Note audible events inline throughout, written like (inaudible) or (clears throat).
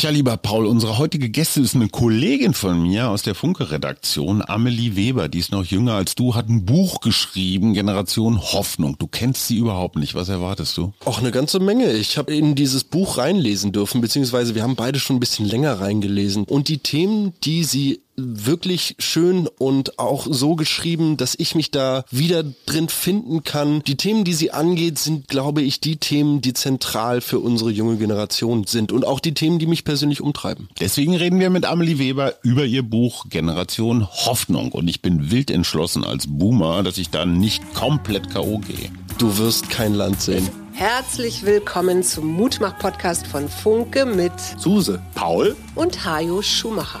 Tja, lieber Paul, unsere heutige Gäste ist eine Kollegin von mir aus der Funke-Redaktion, Amelie Weber. Die ist noch jünger als du, hat ein Buch geschrieben, Generation Hoffnung. Du kennst sie überhaupt nicht. Was erwartest du? Auch eine ganze Menge. Ich habe in dieses Buch reinlesen dürfen, beziehungsweise wir haben beide schon ein bisschen länger reingelesen. Und die Themen, die sie wirklich schön und auch so geschrieben, dass ich mich da wieder drin finden kann. Die Themen, die sie angeht, sind, glaube ich, die Themen, die zentral für unsere junge Generation sind und auch die Themen, die mich persönlich umtreiben. Deswegen reden wir mit Amelie Weber über ihr Buch Generation Hoffnung und ich bin wild entschlossen als Boomer, dass ich da nicht komplett K.O. gehe. Du wirst kein Land sehen. Herzlich willkommen zum Mutmach-Podcast von Funke mit Suse, Paul und Hajo Schumacher.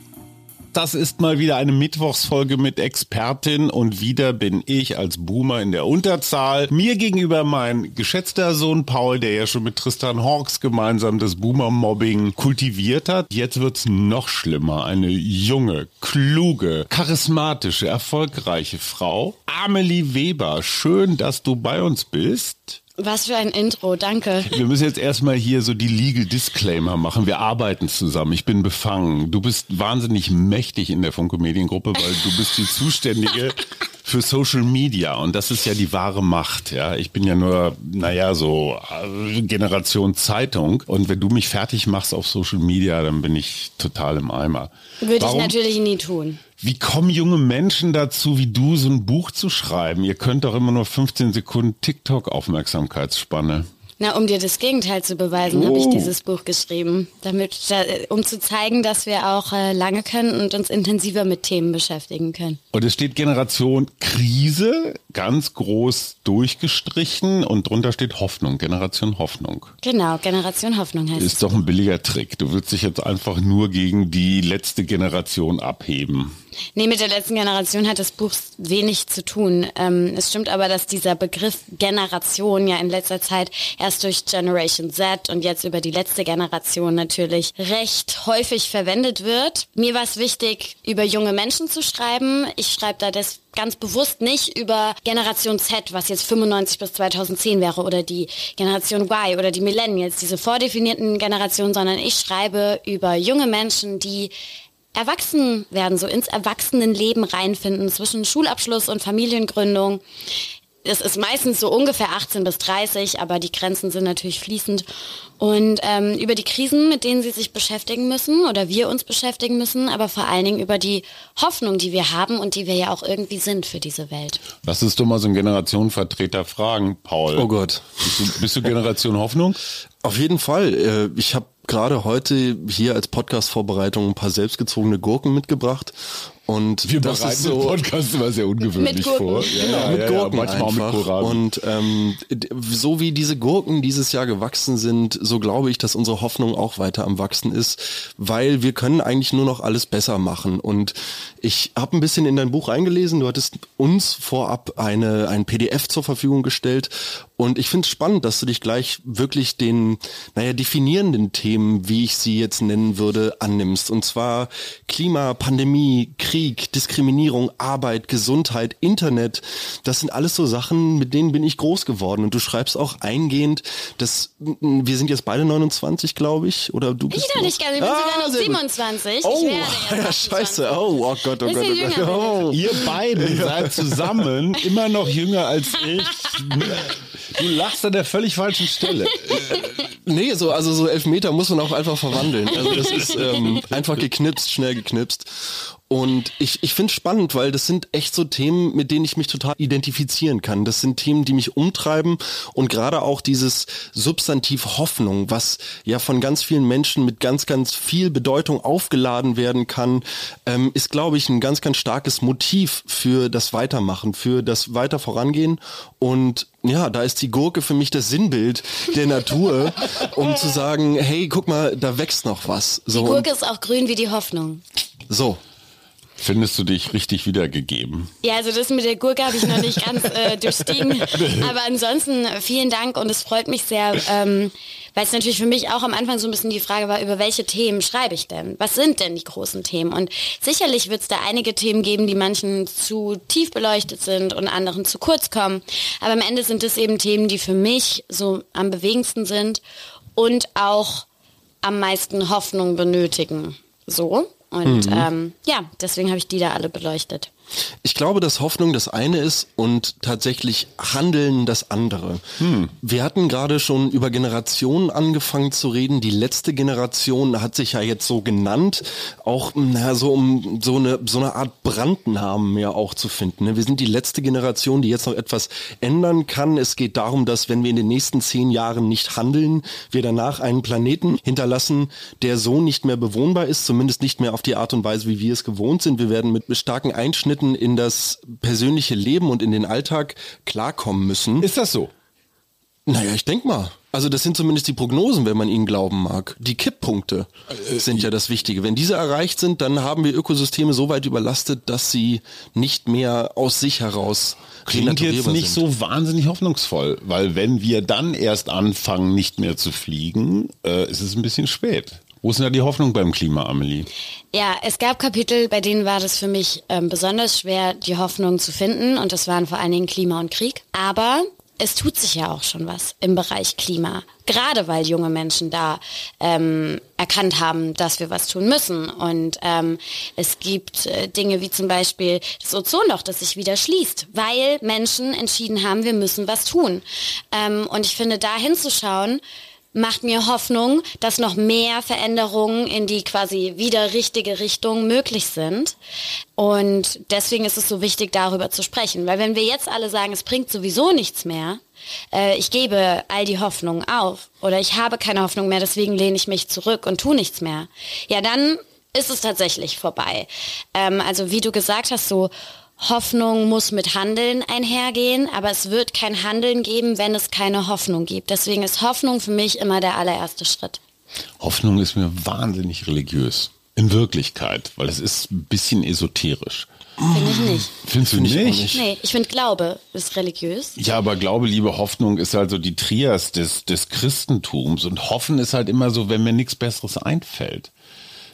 Das ist mal wieder eine Mittwochsfolge mit Expertin und wieder bin ich als Boomer in der Unterzahl. Mir gegenüber mein geschätzter Sohn Paul, der ja schon mit Tristan Hawks gemeinsam das Boomer-Mobbing kultiviert hat. Jetzt wird's noch schlimmer. Eine junge, kluge, charismatische, erfolgreiche Frau. Amelie Weber, schön, dass du bei uns bist. Was für ein Intro, danke. Wir müssen jetzt erstmal hier so die Legal Disclaimer machen. Wir arbeiten zusammen. Ich bin befangen. Du bist wahnsinnig mächtig in der Funke Mediengruppe, weil du bist die Zuständige (laughs) für Social Media und das ist ja die wahre Macht. Ja, ich bin ja nur, naja, so äh, Generation Zeitung und wenn du mich fertig machst auf Social Media, dann bin ich total im Eimer. Würde Warum? ich natürlich nie tun. Wie kommen junge Menschen dazu, wie du, so ein Buch zu schreiben? Ihr könnt doch immer nur 15 Sekunden TikTok-Aufmerksamkeitsspanne. Na, um dir das Gegenteil zu beweisen, oh. habe ich dieses Buch geschrieben, damit, um zu zeigen, dass wir auch äh, lange können und uns intensiver mit Themen beschäftigen können. Und es steht Generation Krise ganz groß durchgestrichen und drunter steht Hoffnung, Generation Hoffnung. Genau, Generation Hoffnung heißt Ist doch ein billiger Trick. Du willst dich jetzt einfach nur gegen die letzte Generation abheben. Nee, mit der letzten Generation hat das Buch wenig zu tun. Ähm, es stimmt aber, dass dieser Begriff Generation ja in letzter Zeit erst durch Generation Z und jetzt über die letzte Generation natürlich recht häufig verwendet wird. Mir war es wichtig, über junge Menschen zu schreiben. Ich schreibe da das ganz bewusst nicht über Generation Z, was jetzt 95 bis 2010 wäre, oder die Generation Y oder die Millennials, diese vordefinierten Generationen, sondern ich schreibe über junge Menschen, die erwachsen werden, so ins Erwachsenenleben reinfinden zwischen Schulabschluss und Familiengründung. Es ist meistens so ungefähr 18 bis 30, aber die Grenzen sind natürlich fließend. Und ähm, über die Krisen, mit denen sie sich beschäftigen müssen oder wir uns beschäftigen müssen, aber vor allen Dingen über die Hoffnung, die wir haben und die wir ja auch irgendwie sind für diese Welt. Lass uns doch mal so einen Generationenvertreter fragen, Paul. Oh Gott. Bist du, bist du Generation Hoffnung? Auf jeden Fall. Äh, ich habe gerade heute hier als Podcast-Vorbereitung ein paar selbstgezogene Gurken mitgebracht. Und wir das bereiten ist so, Podcast immer sehr ungewöhnlich vor. Ja, genau, ja, mit Gurken ja, manchmal einfach. mit. Und ähm, so wie diese Gurken dieses Jahr gewachsen sind, so glaube ich, dass unsere Hoffnung auch weiter am wachsen ist, weil wir können eigentlich nur noch alles besser machen. Und ich habe ein bisschen in dein Buch eingelesen. Du hattest uns vorab eine ein PDF zur Verfügung gestellt und ich finde es spannend, dass du dich gleich wirklich den, naja, definierenden Themen, wie ich sie jetzt nennen würde, annimmst. Und zwar Klima, Pandemie, Krieg, Diskriminierung, Arbeit, Gesundheit, Internet. Das sind alles so Sachen, mit denen bin ich groß geworden. Und du schreibst auch eingehend, dass wir sind jetzt beide 29, glaube ich. Oder du bist. Ich noch nicht ganz, ich bin ah, sogar noch 27. Oh, (laughs) ja, scheiße. Oh, oh Gott, oh Gott, oh Gott. Oh. Ihr beiden seid zusammen immer noch jünger als ich. Du lachst an der völlig falschen Stelle. (laughs) nee, so, also so elf Meter muss man auch einfach verwandeln. Also das (laughs) ist ähm, einfach geknipst, schnell geknipst. Und ich, ich finde es spannend, weil das sind echt so Themen, mit denen ich mich total identifizieren kann. Das sind Themen, die mich umtreiben und gerade auch dieses Substantiv Hoffnung, was ja von ganz vielen Menschen mit ganz, ganz viel Bedeutung aufgeladen werden kann, ähm, ist, glaube ich, ein ganz, ganz starkes Motiv für das Weitermachen, für das Weiter vorangehen. Und ja, da ist die Gurke für mich das Sinnbild der Natur, (laughs) um zu sagen, hey, guck mal, da wächst noch was. So, die Gurke ist auch grün wie die Hoffnung. So, Findest du dich richtig wiedergegeben? Ja, also das mit der Gurke habe ich noch nicht ganz äh, (laughs) durchstiegen. Aber ansonsten vielen Dank und es freut mich sehr, ähm, weil es natürlich für mich auch am Anfang so ein bisschen die Frage war, über welche Themen schreibe ich denn? Was sind denn die großen Themen? Und sicherlich wird es da einige Themen geben, die manchen zu tief beleuchtet sind und anderen zu kurz kommen. Aber am Ende sind es eben Themen, die für mich so am bewegendsten sind und auch am meisten Hoffnung benötigen. So. Und mhm. ähm, ja, deswegen habe ich die da alle beleuchtet. Ich glaube, dass Hoffnung das eine ist und tatsächlich Handeln das andere. Hm. Wir hatten gerade schon über Generationen angefangen zu reden. Die letzte Generation hat sich ja jetzt so genannt, auch na, so um so eine, so eine Art Brandnamen ja auch zu finden. Ne? Wir sind die letzte Generation, die jetzt noch etwas ändern kann. Es geht darum, dass wenn wir in den nächsten zehn Jahren nicht handeln, wir danach einen Planeten hinterlassen, der so nicht mehr bewohnbar ist, zumindest nicht mehr auf die Art und Weise, wie wir es gewohnt sind. Wir werden mit starken Einschnitten Leuten in das persönliche Leben und in den Alltag klarkommen müssen. Ist das so? Naja, ich denke mal. Also das sind zumindest die Prognosen, wenn man ihnen glauben mag. Die Kipppunkte äh, sind ja das Wichtige. Wenn diese erreicht sind, dann haben wir Ökosysteme so weit überlastet, dass sie nicht mehr aus sich heraus Klingt jetzt nicht sind. so wahnsinnig hoffnungsvoll, weil wenn wir dann erst anfangen, nicht mehr zu fliegen, äh, ist es ein bisschen spät. Wo ist denn da die Hoffnung beim Klima, Amelie? Ja, es gab Kapitel, bei denen war das für mich ähm, besonders schwer, die Hoffnung zu finden. Und das waren vor allen Dingen Klima und Krieg. Aber es tut sich ja auch schon was im Bereich Klima. Gerade weil junge Menschen da ähm, erkannt haben, dass wir was tun müssen. Und ähm, es gibt äh, Dinge wie zum Beispiel das Ozonloch, das sich wieder schließt, weil Menschen entschieden haben, wir müssen was tun. Ähm, und ich finde, da hinzuschauen, macht mir Hoffnung, dass noch mehr Veränderungen in die quasi wieder richtige Richtung möglich sind. Und deswegen ist es so wichtig, darüber zu sprechen. Weil wenn wir jetzt alle sagen, es bringt sowieso nichts mehr, äh, ich gebe all die Hoffnung auf oder ich habe keine Hoffnung mehr, deswegen lehne ich mich zurück und tu nichts mehr, ja, dann ist es tatsächlich vorbei. Ähm, also wie du gesagt hast, so Hoffnung muss mit Handeln einhergehen, aber es wird kein Handeln geben, wenn es keine Hoffnung gibt. Deswegen ist Hoffnung für mich immer der allererste Schritt. Hoffnung ist mir wahnsinnig religiös. In Wirklichkeit, weil es ist ein bisschen esoterisch. Finde ich nicht. Findest du nicht? nicht? Nee, ich finde Glaube ist religiös. Ja, aber Glaube, Liebe, Hoffnung ist also die Trias des, des Christentums. Und Hoffen ist halt immer so, wenn mir nichts Besseres einfällt.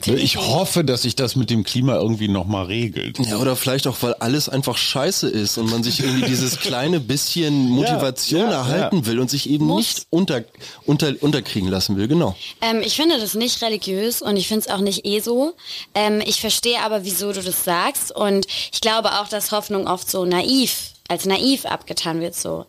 Ich hoffe, dass sich das mit dem Klima irgendwie nochmal regelt. Ja, oder vielleicht auch, weil alles einfach scheiße ist und man sich irgendwie dieses (laughs) kleine bisschen Motivation ja, ja, erhalten ja. will und sich eben Muss. nicht unter, unter, unterkriegen lassen will, genau. Ähm, ich finde das nicht religiös und ich finde es auch nicht eh so. Ähm, ich verstehe aber, wieso du das sagst und ich glaube auch, dass Hoffnung oft so naiv als naiv abgetan wird so.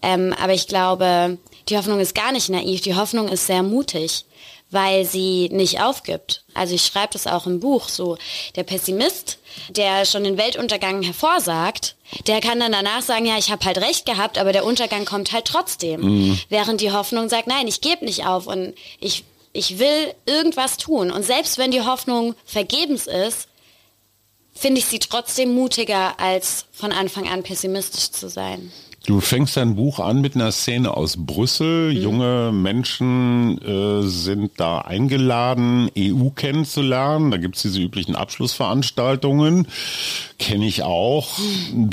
Ähm, aber ich glaube, die Hoffnung ist gar nicht naiv. Die Hoffnung ist sehr mutig weil sie nicht aufgibt. Also ich schreibe das auch im Buch so. Der Pessimist, der schon den Weltuntergang hervorsagt, der kann dann danach sagen, ja, ich habe halt recht gehabt, aber der Untergang kommt halt trotzdem. Mhm. Während die Hoffnung sagt, nein, ich gebe nicht auf und ich, ich will irgendwas tun. Und selbst wenn die Hoffnung vergebens ist, finde ich sie trotzdem mutiger, als von Anfang an pessimistisch zu sein. Du fängst dein Buch an mit einer Szene aus Brüssel. Mhm. Junge Menschen äh, sind da eingeladen, EU kennenzulernen. Da gibt's diese üblichen Abschlussveranstaltungen. Kenne ich auch.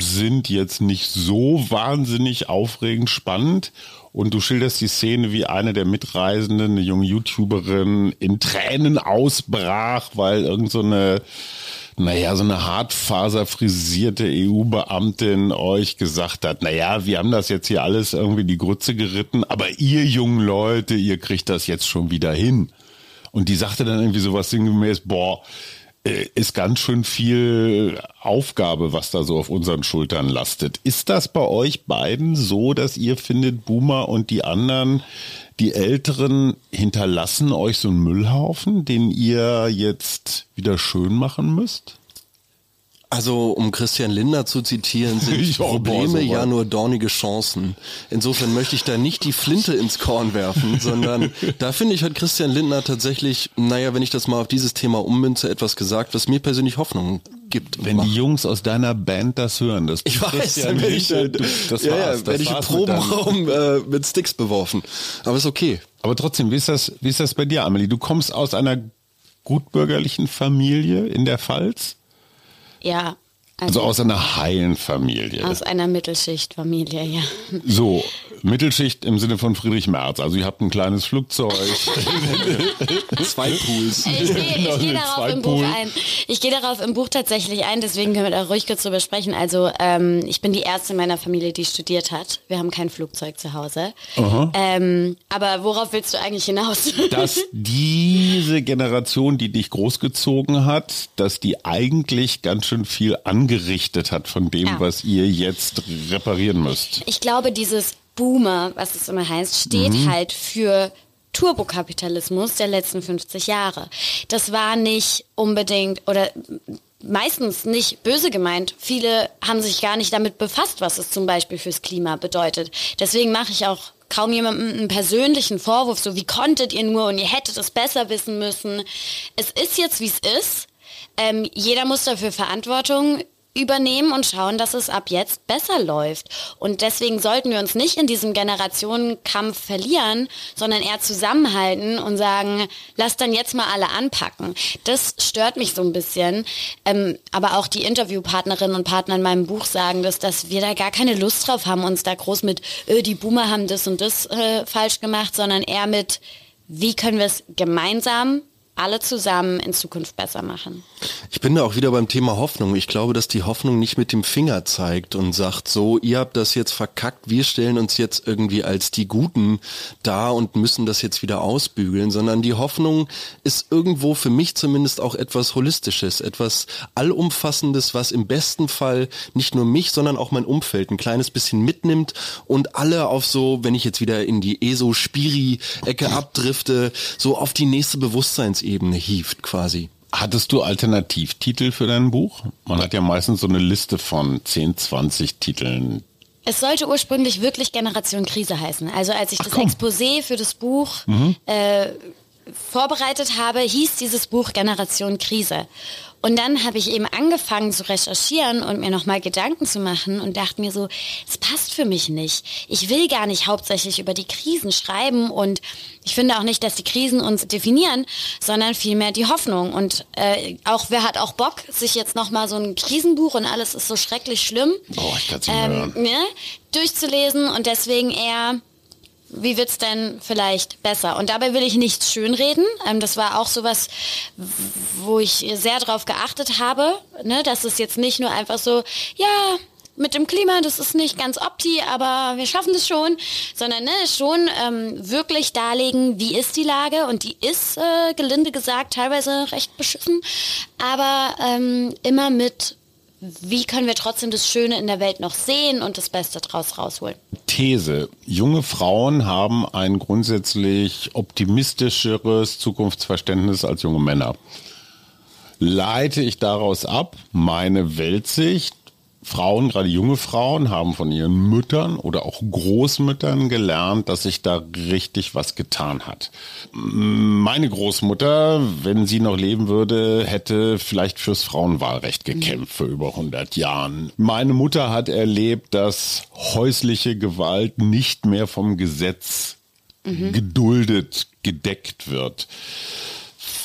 Sind jetzt nicht so wahnsinnig aufregend spannend. Und du schilderst die Szene, wie eine der Mitreisenden, eine junge YouTuberin, in Tränen ausbrach, weil irgend so eine naja, so eine hartfaserfrisierte EU-Beamtin euch gesagt hat, naja, wir haben das jetzt hier alles irgendwie die Grütze geritten, aber ihr jungen Leute, ihr kriegt das jetzt schon wieder hin. Und die sagte dann irgendwie sowas sinngemäß, boah, ist ganz schön viel Aufgabe, was da so auf unseren Schultern lastet. Ist das bei euch beiden so, dass ihr findet, Boomer und die anderen, die Älteren hinterlassen euch so einen Müllhaufen, den ihr jetzt wieder schön machen müsst? Also, um Christian Lindner zu zitieren, sind (laughs) Probleme ja nur dornige Chancen. Insofern möchte ich da nicht die Flinte ins Korn werfen, sondern (laughs) da finde ich, hat Christian Lindner tatsächlich, naja, wenn ich das mal auf dieses Thema ummünze, etwas gesagt, was mir persönlich Hoffnung gibt. Wenn die Jungs aus deiner Band das hören, das ich weiß, ja dann werde ich, du, das ja, war's, ja, werde ich im Probenraum äh, mit Sticks beworfen. Aber ist okay. Aber trotzdem, wie ist das, wie ist das bei dir, Amelie? Du kommst aus einer gutbürgerlichen Familie in der Pfalz? Ja, also, also, aus einer heilen Familie. Aus einer Mittelschichtfamilie, ja. So, Mittelschicht im Sinne von Friedrich Merz. Also ihr habt ein kleines Flugzeug. (laughs) zwei Pools. Ich gehe geh darauf im Buch ein. Ich gehe darauf im Buch tatsächlich ein, deswegen können wir da ruhig kurz drüber sprechen. Also ähm, ich bin die erste in meiner Familie, die studiert hat. Wir haben kein Flugzeug zu Hause. Ähm, aber worauf willst du eigentlich hinaus? (laughs) Dass diese Generation, die dich großgezogen hat, dass die eigentlich ganz schön viel an angerichtet hat von dem, ja. was ihr jetzt reparieren müsst. Ich glaube, dieses Boomer, was es immer heißt, steht mhm. halt für Turbokapitalismus der letzten 50 Jahre. Das war nicht unbedingt oder meistens nicht böse gemeint. Viele haben sich gar nicht damit befasst, was es zum Beispiel fürs Klima bedeutet. Deswegen mache ich auch kaum jemandem einen persönlichen Vorwurf, so wie konntet ihr nur und ihr hättet es besser wissen müssen. Es ist jetzt, wie es ist. Ähm, jeder muss dafür Verantwortung übernehmen und schauen, dass es ab jetzt besser läuft. Und deswegen sollten wir uns nicht in diesem Generationenkampf verlieren, sondern eher zusammenhalten und sagen, lass dann jetzt mal alle anpacken. Das stört mich so ein bisschen. Ähm, aber auch die Interviewpartnerinnen und Partner in meinem Buch sagen das, dass wir da gar keine Lust drauf haben, uns da groß mit, öh, die Boomer haben das und das äh, falsch gemacht, sondern eher mit, wie können wir es gemeinsam alle zusammen in Zukunft besser machen. Ich bin da auch wieder beim Thema Hoffnung. Ich glaube, dass die Hoffnung nicht mit dem Finger zeigt und sagt, so, ihr habt das jetzt verkackt, wir stellen uns jetzt irgendwie als die Guten da und müssen das jetzt wieder ausbügeln, sondern die Hoffnung ist irgendwo für mich zumindest auch etwas Holistisches, etwas Allumfassendes, was im besten Fall nicht nur mich, sondern auch mein Umfeld ein kleines bisschen mitnimmt und alle auf so, wenn ich jetzt wieder in die ESO-Spiri-Ecke abdrifte, so auf die nächste Bewusstseinsebene Ebene hieft quasi. Hattest du Alternativtitel für dein Buch? Man hat ja meistens so eine Liste von 10, 20 Titeln. Es sollte ursprünglich wirklich Generation Krise heißen. Also als ich Ach, das komm. Exposé für das Buch mhm. äh, vorbereitet habe, hieß dieses Buch Generation Krise. Und dann habe ich eben angefangen zu recherchieren und mir nochmal Gedanken zu machen und dachte mir so, es passt für mich nicht. Ich will gar nicht hauptsächlich über die Krisen schreiben und ich finde auch nicht, dass die Krisen uns definieren, sondern vielmehr die Hoffnung. Und äh, auch wer hat auch Bock, sich jetzt nochmal so ein Krisenbuch und alles ist so schrecklich schlimm oh, ähm, ne, durchzulesen und deswegen eher wie wird's denn vielleicht besser? Und dabei will ich nichts schönreden. Ähm, das war auch sowas, wo ich sehr darauf geachtet habe, ne, dass es jetzt nicht nur einfach so, ja, mit dem Klima, das ist nicht ganz opti, aber wir schaffen das schon, sondern ne, schon ähm, wirklich darlegen, wie ist die Lage und die ist, äh, gelinde gesagt, teilweise recht beschissen, aber ähm, immer mit wie können wir trotzdem das Schöne in der Welt noch sehen und das Beste daraus rausholen? These. Junge Frauen haben ein grundsätzlich optimistischeres Zukunftsverständnis als junge Männer. Leite ich daraus ab, meine Weltsicht, Frauen, gerade junge Frauen, haben von ihren Müttern oder auch Großmüttern gelernt, dass sich da richtig was getan hat. Meine Großmutter, wenn sie noch leben würde, hätte vielleicht fürs Frauenwahlrecht gekämpft für über 100 Jahren. Meine Mutter hat erlebt, dass häusliche Gewalt nicht mehr vom Gesetz mhm. geduldet, gedeckt wird.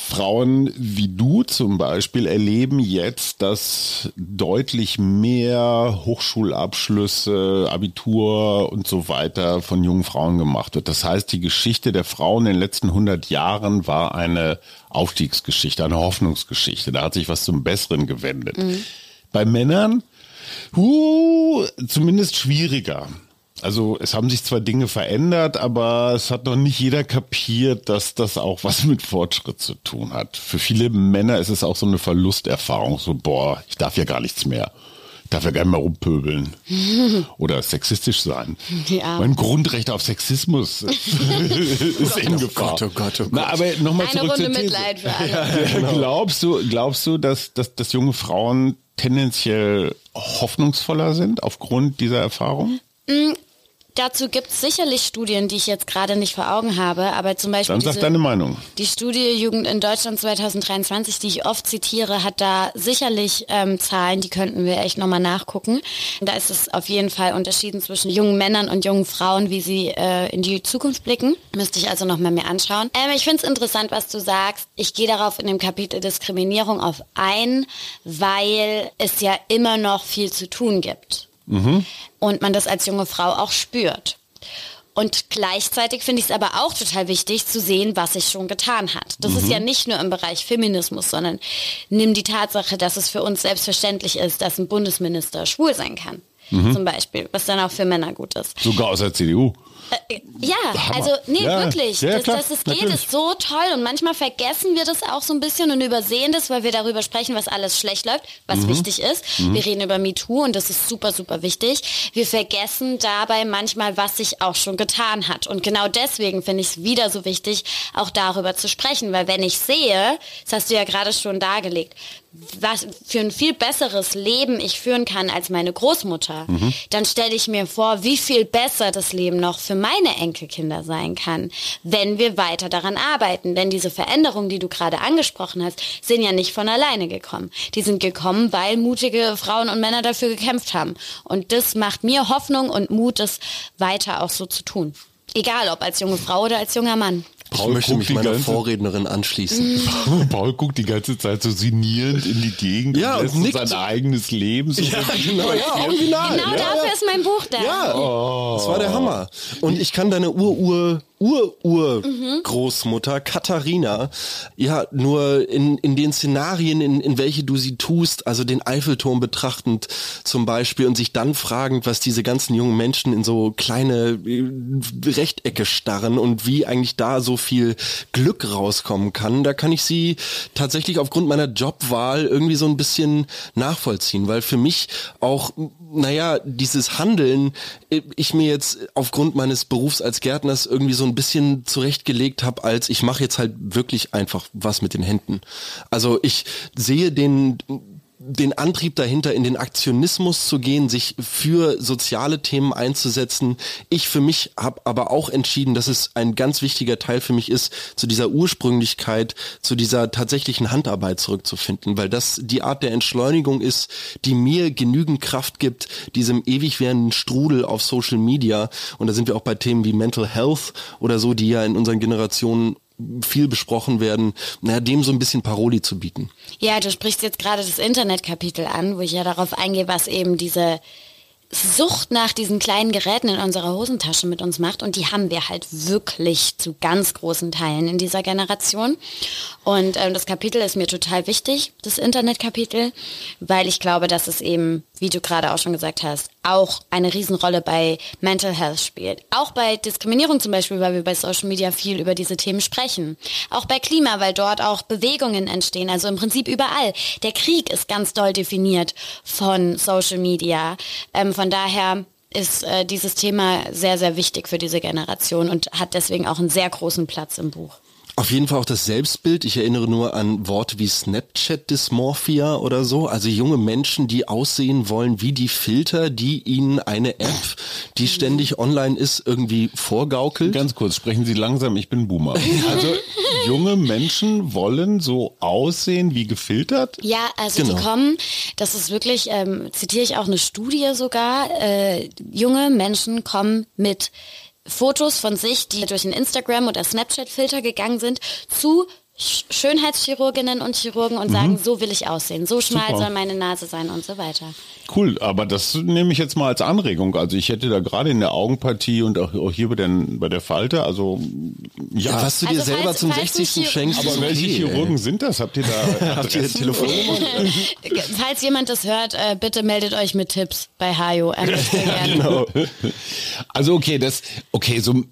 Frauen wie du zum Beispiel erleben jetzt, dass deutlich mehr Hochschulabschlüsse, Abitur und so weiter von jungen Frauen gemacht wird. Das heißt, die Geschichte der Frauen in den letzten 100 Jahren war eine Aufstiegsgeschichte, eine Hoffnungsgeschichte. Da hat sich was zum Besseren gewendet. Mhm. Bei Männern, uh, zumindest schwieriger. Also es haben sich zwar Dinge verändert, aber es hat noch nicht jeder kapiert, dass das auch was mit Fortschritt zu tun hat. Für viele Männer ist es auch so eine Verlusterfahrung, so boah, ich darf ja gar nichts mehr. Ich darf ja gar nicht mehr rumpöbeln (laughs) oder sexistisch sein. Ja. Mein Grundrecht auf Sexismus (laughs) ist in Gefahr. Oh Gott, oh Gott, oh Gott. Na, aber nochmal zurück Runde zur Mitleid für (laughs) alle. Ja, genau. Glaubst du, glaubst du, dass, dass, dass junge Frauen tendenziell hoffnungsvoller sind aufgrund dieser Erfahrung? Dazu gibt es sicherlich Studien, die ich jetzt gerade nicht vor Augen habe, aber zum Beispiel. Dann sag deine Meinung. Die Studie Jugend in Deutschland 2023, die ich oft zitiere, hat da sicherlich ähm, Zahlen, die könnten wir echt nochmal nachgucken. Da ist es auf jeden Fall unterschieden zwischen jungen Männern und jungen Frauen, wie sie äh, in die Zukunft blicken. Müsste ich also nochmal mehr anschauen. Ähm, ich finde es interessant, was du sagst. Ich gehe darauf in dem Kapitel Diskriminierung auf ein, weil es ja immer noch viel zu tun gibt. Mhm. Und man das als junge Frau auch spürt. Und gleichzeitig finde ich es aber auch total wichtig zu sehen, was sich schon getan hat. Das mhm. ist ja nicht nur im Bereich Feminismus, sondern nimm die Tatsache, dass es für uns selbstverständlich ist, dass ein Bundesminister schwul sein kann. Mhm. Zum Beispiel, was dann auch für Männer gut ist. Sogar aus der CDU. Äh, ja, Hammer. also nee, ja, wirklich. Ja, dass, dass es geht, natürlich. ist so toll. Und manchmal vergessen wir das auch so ein bisschen und übersehen das, weil wir darüber sprechen, was alles schlecht läuft, was mhm. wichtig ist. Mhm. Wir reden über MeToo und das ist super, super wichtig. Wir vergessen dabei manchmal, was sich auch schon getan hat. Und genau deswegen finde ich es wieder so wichtig, auch darüber zu sprechen. Weil wenn ich sehe, das hast du ja gerade schon dargelegt, was für ein viel besseres Leben ich führen kann als meine Großmutter, mhm. dann stelle ich mir vor, wie viel besser das Leben noch für meine Enkelkinder sein kann, wenn wir weiter daran arbeiten. Denn diese Veränderungen, die du gerade angesprochen hast, sind ja nicht von alleine gekommen. Die sind gekommen, weil mutige Frauen und Männer dafür gekämpft haben. Und das macht mir Hoffnung und Mut, es weiter auch so zu tun. Egal ob als junge Frau oder als junger Mann. Paul ich möchte mich meiner ganze, Vorrednerin anschließen. (laughs) Paul guckt die ganze Zeit so sinnierend in die Gegend ja, und, und sein eigenes Leben so (laughs) ja, genau, ja, original. Genau ja, dafür ist mein Buch da. Ja, oh. das war der Hammer. Und ich kann deine Ur-Ur Ur-Ur-Großmutter Katharina, ja, nur in, in den Szenarien, in, in welche du sie tust, also den Eiffelturm betrachtend zum Beispiel und sich dann fragend, was diese ganzen jungen Menschen in so kleine äh, Rechtecke starren und wie eigentlich da so viel Glück rauskommen kann, da kann ich sie tatsächlich aufgrund meiner Jobwahl irgendwie so ein bisschen nachvollziehen, weil für mich auch, naja, dieses Handeln, äh, ich mir jetzt aufgrund meines Berufs als Gärtners irgendwie so ein bisschen zurechtgelegt habe, als ich mache jetzt halt wirklich einfach was mit den Händen. Also ich sehe den den Antrieb dahinter, in den Aktionismus zu gehen, sich für soziale Themen einzusetzen. Ich für mich habe aber auch entschieden, dass es ein ganz wichtiger Teil für mich ist, zu dieser Ursprünglichkeit, zu dieser tatsächlichen Handarbeit zurückzufinden, weil das die Art der Entschleunigung ist, die mir genügend Kraft gibt, diesem ewig währenden Strudel auf Social Media. Und da sind wir auch bei Themen wie Mental Health oder so, die ja in unseren Generationen viel besprochen werden, naja, dem so ein bisschen Paroli zu bieten. Ja, du sprichst jetzt gerade das Internetkapitel an, wo ich ja darauf eingehe, was eben diese Sucht nach diesen kleinen Geräten in unserer Hosentasche mit uns macht und die haben wir halt wirklich zu ganz großen Teilen in dieser Generation. Und ähm, das Kapitel ist mir total wichtig, das Internetkapitel, weil ich glaube, dass es eben, wie du gerade auch schon gesagt hast, auch eine Riesenrolle bei Mental Health spielt. Auch bei Diskriminierung zum Beispiel, weil wir bei Social Media viel über diese Themen sprechen. Auch bei Klima, weil dort auch Bewegungen entstehen, also im Prinzip überall. Der Krieg ist ganz doll definiert von Social Media, ähm, von von daher ist äh, dieses Thema sehr, sehr wichtig für diese Generation und hat deswegen auch einen sehr großen Platz im Buch. Auf jeden Fall auch das Selbstbild. Ich erinnere nur an Worte wie Snapchat-Dysmorphia oder so. Also junge Menschen, die aussehen wollen wie die Filter, die ihnen eine App, die ständig online ist, irgendwie vorgaukelt. Ganz kurz, sprechen Sie langsam, ich bin Boomer. (laughs) Also junge Menschen wollen so aussehen wie gefiltert? Ja, also genau. die kommen, das ist wirklich, ähm, zitiere ich auch eine Studie sogar, äh, junge Menschen kommen mit Fotos von sich, die durch einen Instagram- oder Snapchat-Filter gegangen sind, zu Schönheitschirurginnen und Chirurgen und mhm. sagen, so will ich aussehen, so schmal Super. soll meine Nase sein und so weiter. Cool, aber das nehme ich jetzt mal als Anregung. Also ich hätte da gerade in der Augenpartie und auch, hier bei der, bei der Falte, also ja. ja was du dir also selber falls, zum falls 60. schenkst. Aber welche okay, Chirurgen ey. sind das? Habt ihr da (laughs) Habt ihr Telefonnummer? (laughs) falls jemand das hört, äh, bitte meldet euch mit Tipps bei Hajo. (laughs) genau. Also okay, das okay, so,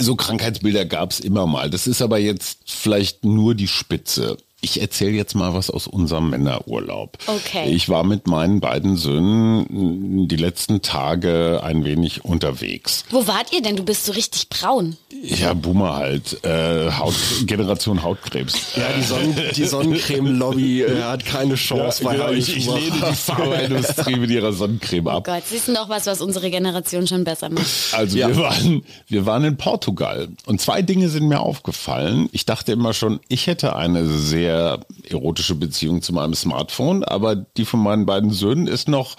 so Krankheitsbilder gab es immer mal. Das ist aber jetzt vielleicht nur die Spitze. Ich erzähle jetzt mal was aus unserem Männerurlaub. Okay. Ich war mit meinen beiden Söhnen die letzten Tage ein wenig unterwegs. Wo wart ihr denn? Du bist so richtig braun. Ja, Boomer halt. Äh, Haut, (laughs) Generation Hautkrebs. Ja, die, Sonnen, die Sonnencreme-Lobby äh, (laughs) hat keine Chance ja, genau, ich, ich lehne die Pharmaindustrie mit ihrer Sonnencreme ab. Oh Gott, siehst du noch was, was unsere Generation schon besser macht? Also ja. wir, waren, wir waren in Portugal und zwei Dinge sind mir aufgefallen. Ich dachte immer schon, ich hätte eine sehr sehr erotische Beziehung zu meinem Smartphone, aber die von meinen beiden Söhnen ist noch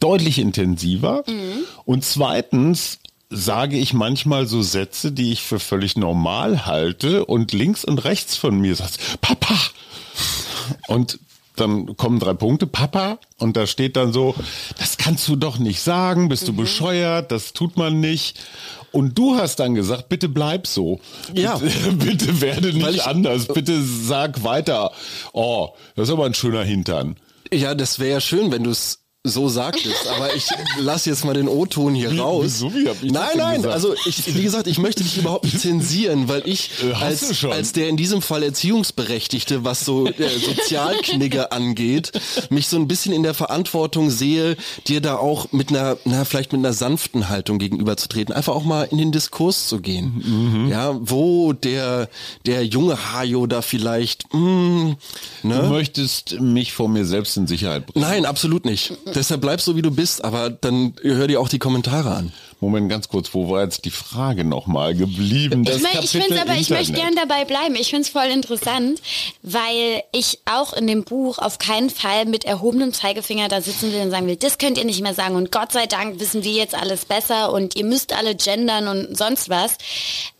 deutlich intensiver. Mhm. Und zweitens sage ich manchmal so Sätze, die ich für völlig normal halte und links und rechts von mir sagt, Papa! Und dann kommen drei Punkte, Papa, und da steht dann so, das kannst du doch nicht sagen, bist du mhm. bescheuert, das tut man nicht. Und du hast dann gesagt, bitte bleib so. Ja. Bitte, (laughs) bitte werde nicht ich, anders. Bitte sag weiter. Oh, das ist aber ein schöner Hintern. Ja, das wäre ja schön, wenn du es so sagt es, aber ich lasse jetzt mal den O-Ton hier raus. Wieso, wie nein, nein, gesagt? also ich, wie gesagt, ich möchte dich überhaupt nicht zensieren, weil ich äh, als, als der in diesem Fall Erziehungsberechtigte, was so der Sozialknigge (laughs) angeht, mich so ein bisschen in der Verantwortung sehe, dir da auch mit einer, na, vielleicht mit einer sanften Haltung gegenüberzutreten, einfach auch mal in den Diskurs zu gehen. Mhm. Ja, wo der, der junge Hajo da vielleicht, mh, mm, ne? Du möchtest mich vor mir selbst in Sicherheit bringen. Nein, absolut nicht. Deshalb bleib so, wie du bist, aber dann hör dir auch die Kommentare an. Moment, ganz kurz, wo war jetzt die Frage nochmal geblieben? Das ich mein, ich finde aber, ich möchte gern dabei bleiben. Ich finde es voll interessant, weil ich auch in dem Buch auf keinen Fall mit erhobenem Zeigefinger da sitzen will und sagen will, das könnt ihr nicht mehr sagen und Gott sei Dank wissen wir jetzt alles besser und ihr müsst alle gendern und sonst was.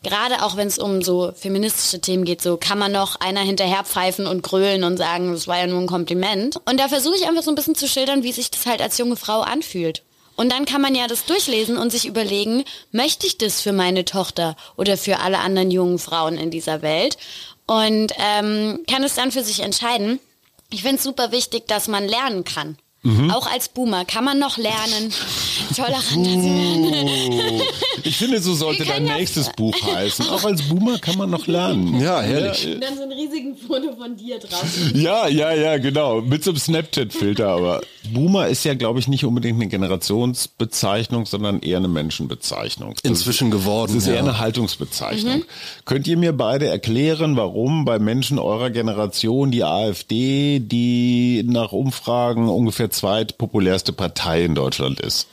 Gerade auch wenn es um so feministische Themen geht, so kann man noch einer hinterher pfeifen und grölen und sagen, das war ja nur ein Kompliment. Und da versuche ich einfach so ein bisschen zu schildern, wie sich das halt als junge Frau anfühlt. Und dann kann man ja das durchlesen und sich überlegen, möchte ich das für meine Tochter oder für alle anderen jungen Frauen in dieser Welt? Und ähm, kann es dann für sich entscheiden. Ich finde es super wichtig, dass man lernen kann. Mhm. Auch als Boomer kann man noch lernen, (laughs) toleranter zu werden. Ich finde, so sollte dein nächstes Buch heißen. Auch als Boomer kann man noch lernen. (laughs) Ja, herrlich. Und dann so ein riesigen Foto von dir drauf. Ja, ja, ja, genau. Mit so einem Snapchat-Filter. Aber Boomer ist ja, glaube ich, nicht unbedingt eine Generationsbezeichnung, sondern eher eine Menschenbezeichnung. Das Inzwischen geworden. Das ist eher eine Haltungsbezeichnung. Mhm. Könnt ihr mir beide erklären, warum bei Menschen eurer Generation die AfD, die nach Umfragen ungefähr zweitpopulärste Partei in Deutschland ist.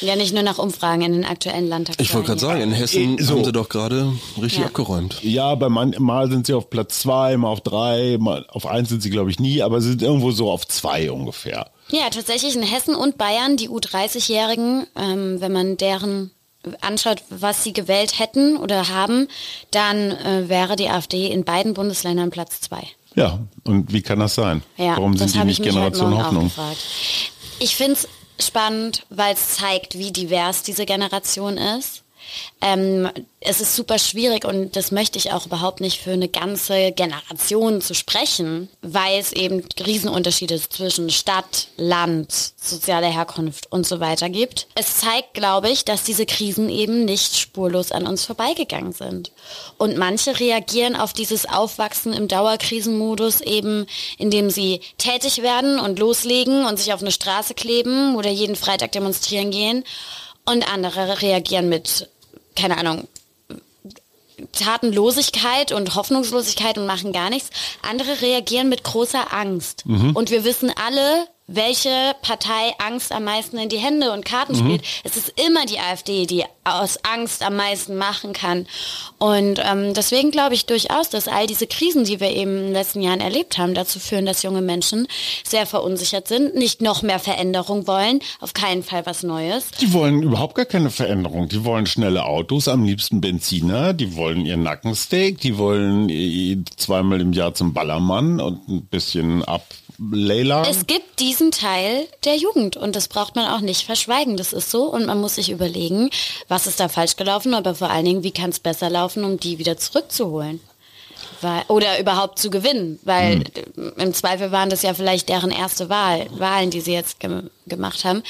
Ja, nicht nur nach Umfragen in den aktuellen Landtagswahlen. Ich wollte gerade sagen, in Hessen äh, so. haben sie doch gerade richtig ja. abgeräumt. Ja, bei man, mal sind sie auf Platz zwei, mal auf drei, mal auf eins sind sie glaube ich nie, aber sie sind irgendwo so auf zwei ungefähr. Ja, tatsächlich in Hessen und Bayern die U30-Jährigen, ähm, wenn man deren anschaut, was sie gewählt hätten oder haben, dann äh, wäre die AfD in beiden Bundesländern Platz zwei. Ja, und wie kann das sein? Ja, Warum sind die nicht Generation Hoffnung? Ich finde es spannend, weil es zeigt, wie divers diese Generation ist. Ähm, es ist super schwierig und das möchte ich auch überhaupt nicht für eine ganze Generation zu sprechen, weil es eben Riesenunterschiede zwischen Stadt, Land, soziale Herkunft und so weiter gibt. Es zeigt, glaube ich, dass diese Krisen eben nicht spurlos an uns vorbeigegangen sind. Und manche reagieren auf dieses Aufwachsen im Dauerkrisenmodus eben, indem sie tätig werden und loslegen und sich auf eine Straße kleben oder jeden Freitag demonstrieren gehen. Und andere reagieren mit keine Ahnung, Tatenlosigkeit und Hoffnungslosigkeit und machen gar nichts. Andere reagieren mit großer Angst. Mhm. Und wir wissen alle, welche Partei Angst am meisten in die Hände und Karten mhm. spielt. Es ist immer die AfD, die aus Angst am meisten machen kann. Und ähm, deswegen glaube ich durchaus, dass all diese Krisen, die wir eben in den letzten Jahren erlebt haben, dazu führen, dass junge Menschen sehr verunsichert sind, nicht noch mehr Veränderung wollen, auf keinen Fall was Neues. Die wollen überhaupt gar keine Veränderung. Die wollen schnelle Autos, am liebsten Benziner, die wollen ihr Nackensteak, die wollen zweimal im Jahr zum Ballermann und ein bisschen ab Leila? Es gibt diesen Teil der Jugend und das braucht man auch nicht verschweigen. Das ist so und man muss sich überlegen, was ist da falsch gelaufen, aber vor allen Dingen, wie kann es besser laufen, um die wieder zurückzuholen. Weil, oder überhaupt zu gewinnen, weil mhm. im Zweifel waren das ja vielleicht deren erste Wahl, Wahlen, die sie jetzt ge gemacht haben.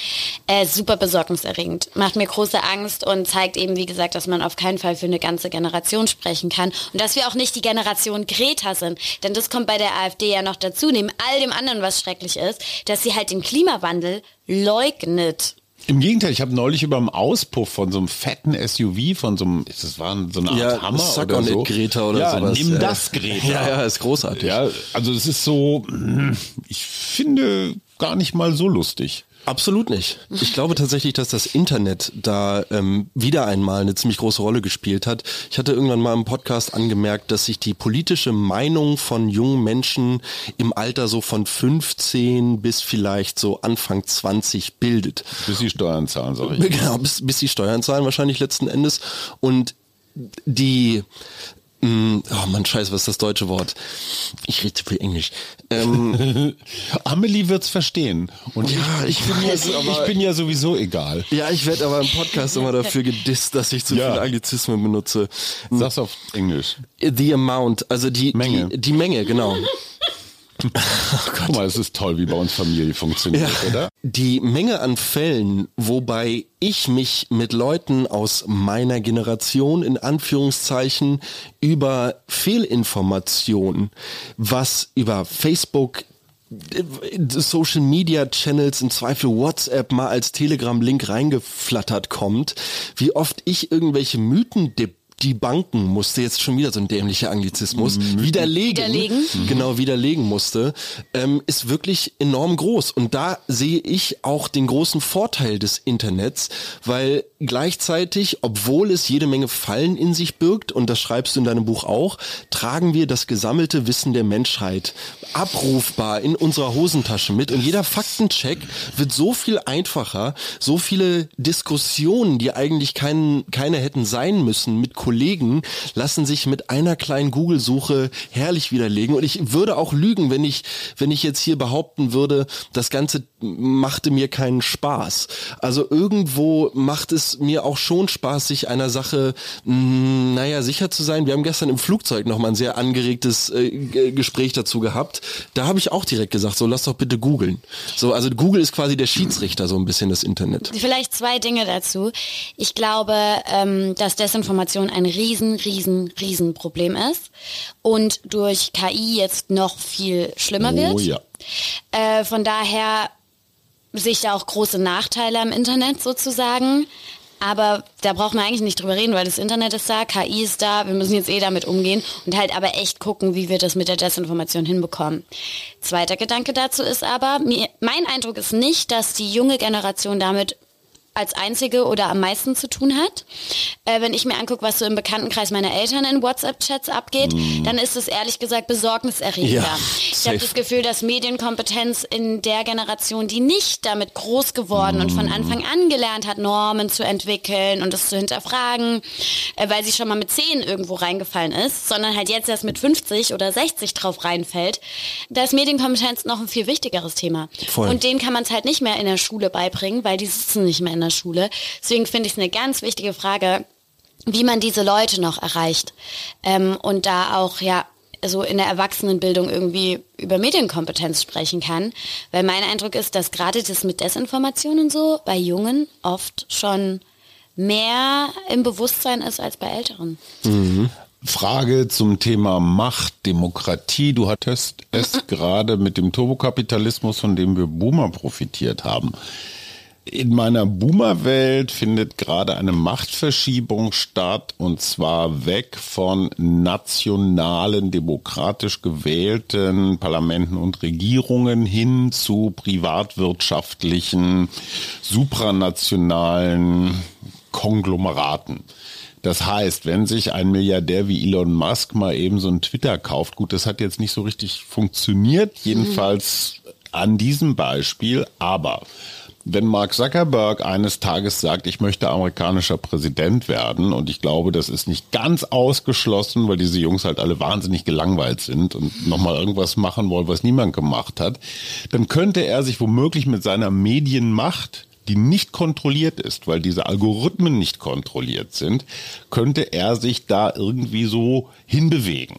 Äh, super besorgniserregend, macht mir große Angst und zeigt eben, wie gesagt, dass man auf keinen Fall für eine ganze Generation sprechen kann und dass wir auch nicht die Generation Greta sind, denn das kommt bei der AfD ja noch dazu, neben all dem anderen, was schrecklich ist, dass sie halt den Klimawandel leugnet. Im Gegenteil, ich habe neulich über einen Auspuff von so einem fetten SUV, von so einem, das war so eine Art ja, Hammer Suck oder so. Greta oder ja, sowas. nimm ja. das, Greta. Ja, ja, ist großartig. Ja, also es ist so, hm, ich finde gar nicht mal so lustig. Absolut nicht. Ich glaube tatsächlich, dass das Internet da ähm, wieder einmal eine ziemlich große Rolle gespielt hat. Ich hatte irgendwann mal im Podcast angemerkt, dass sich die politische Meinung von jungen Menschen im Alter so von 15 bis vielleicht so Anfang 20 bildet. Bis sie Steuern zahlen, sag ich. (laughs) Genau, bis, bis sie Steuern zahlen wahrscheinlich letzten Endes. Und die Mm, oh man, scheiße, was ist das deutsche Wort? Ich rede zu viel Englisch. Ähm, (laughs) Amelie wird's verstehen. Und ja, ich, ich, bin ja, ich bin ja sowieso egal. Ja, ich werde aber im Podcast immer dafür gedisst, dass ich zu ja. viele Anglizismen benutze. Sag's auf Englisch. The amount, also die Menge. Die, die Menge, genau. Oh Guck mal, es ist toll, wie bei uns Familie funktioniert, ja. oder? Die Menge an Fällen, wobei ich mich mit Leuten aus meiner Generation in Anführungszeichen über Fehlinformationen, was über Facebook Social Media Channels, im Zweifel WhatsApp mal als Telegram-Link reingeflattert kommt, wie oft ich irgendwelche Mythen die Banken musste, jetzt schon wieder so ein dämlicher Anglizismus, mhm. widerlegen, widerlegen? Mhm. genau widerlegen musste, ähm, ist wirklich enorm groß. Und da sehe ich auch den großen Vorteil des Internets, weil gleichzeitig, obwohl es jede Menge Fallen in sich birgt, und das schreibst du in deinem Buch auch, tragen wir das gesammelte Wissen der Menschheit abrufbar in unserer Hosentasche mit. Und jeder Faktencheck wird so viel einfacher, so viele Diskussionen, die eigentlich kein, keine hätten sein müssen, mit Kollegen lassen sich mit einer kleinen Google-Suche herrlich widerlegen. Und ich würde auch lügen, wenn ich, wenn ich jetzt hier behaupten würde, das Ganze machte mir keinen Spaß. Also irgendwo macht es mir auch schon Spaß, sich einer Sache, mh, hm, naja, sicher zu sein. Wir haben gestern im Flugzeug nochmal ein sehr angeregtes äh, Gespräch dazu gehabt. Da habe ich auch direkt gesagt, so lass doch bitte googeln. So, also Google ist quasi der Schiedsrichter so ein bisschen das Internet. Vielleicht zwei Dinge dazu. Ich glaube, ähm, dass Desinformation ein ein riesen, riesen, riesen Problem ist und durch KI jetzt noch viel schlimmer wird. Oh ja. Äh, von daher sehe ich da auch große Nachteile am Internet sozusagen. Aber da braucht man eigentlich nicht drüber reden, weil das Internet ist da, KI ist da, wir müssen jetzt eh damit umgehen und halt aber echt gucken, wie wir das mit der Desinformation hinbekommen. Zweiter Gedanke dazu ist aber, mir, mein Eindruck ist nicht, dass die junge Generation damit als einzige oder am meisten zu tun hat. Äh, wenn ich mir angucke, was so im Bekanntenkreis meiner Eltern in WhatsApp-Chats abgeht, mm. dann ist es ehrlich gesagt besorgniserregender. Ja, ich habe das Gefühl, dass Medienkompetenz in der Generation, die nicht damit groß geworden mm. und von mm. Anfang an gelernt hat, Normen zu entwickeln und es zu hinterfragen, äh, weil sie schon mal mit 10 irgendwo reingefallen ist, sondern halt jetzt erst mit 50 oder 60 drauf reinfällt, da ist Medienkompetenz noch ein viel wichtigeres Thema. Voll. Und denen kann man es halt nicht mehr in der Schule beibringen, weil die sitzen nicht mehr in der der Schule. Deswegen finde ich es eine ganz wichtige Frage, wie man diese Leute noch erreicht. Ähm, und da auch, ja, so in der Erwachsenenbildung irgendwie über Medienkompetenz sprechen kann. Weil mein Eindruck ist, dass gerade das mit Desinformation und so bei Jungen oft schon mehr im Bewusstsein ist als bei Älteren. Mhm. Frage zum Thema Macht, Demokratie. Du hattest es (clears throat) gerade mit dem Turbokapitalismus, von dem wir Boomer profitiert haben. In meiner Boomer-Welt findet gerade eine Machtverschiebung statt und zwar weg von nationalen, demokratisch gewählten Parlamenten und Regierungen hin zu privatwirtschaftlichen, supranationalen Konglomeraten. Das heißt, wenn sich ein Milliardär wie Elon Musk mal eben so ein Twitter kauft, gut, das hat jetzt nicht so richtig funktioniert, jedenfalls an diesem Beispiel, aber wenn Mark Zuckerberg eines Tages sagt, ich möchte amerikanischer Präsident werden, und ich glaube, das ist nicht ganz ausgeschlossen, weil diese Jungs halt alle wahnsinnig gelangweilt sind und nochmal irgendwas machen wollen, was niemand gemacht hat, dann könnte er sich womöglich mit seiner Medienmacht die nicht kontrolliert ist, weil diese Algorithmen nicht kontrolliert sind, könnte er sich da irgendwie so hinbewegen.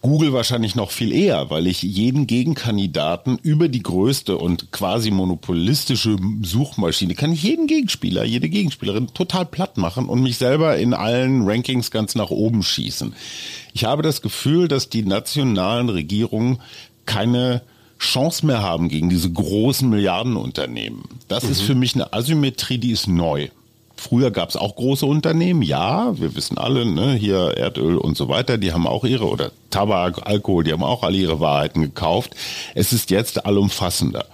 Google wahrscheinlich noch viel eher, weil ich jeden Gegenkandidaten über die größte und quasi monopolistische Suchmaschine kann ich jeden Gegenspieler, jede Gegenspielerin total platt machen und mich selber in allen Rankings ganz nach oben schießen. Ich habe das Gefühl, dass die nationalen Regierungen keine Chance mehr haben gegen diese großen Milliardenunternehmen. Das mhm. ist für mich eine Asymmetrie, die ist neu. Früher gab es auch große Unternehmen, ja, wir wissen alle, ne, hier Erdöl und so weiter, die haben auch ihre, oder Tabak, Alkohol, die haben auch alle ihre Wahrheiten gekauft. Es ist jetzt allumfassender.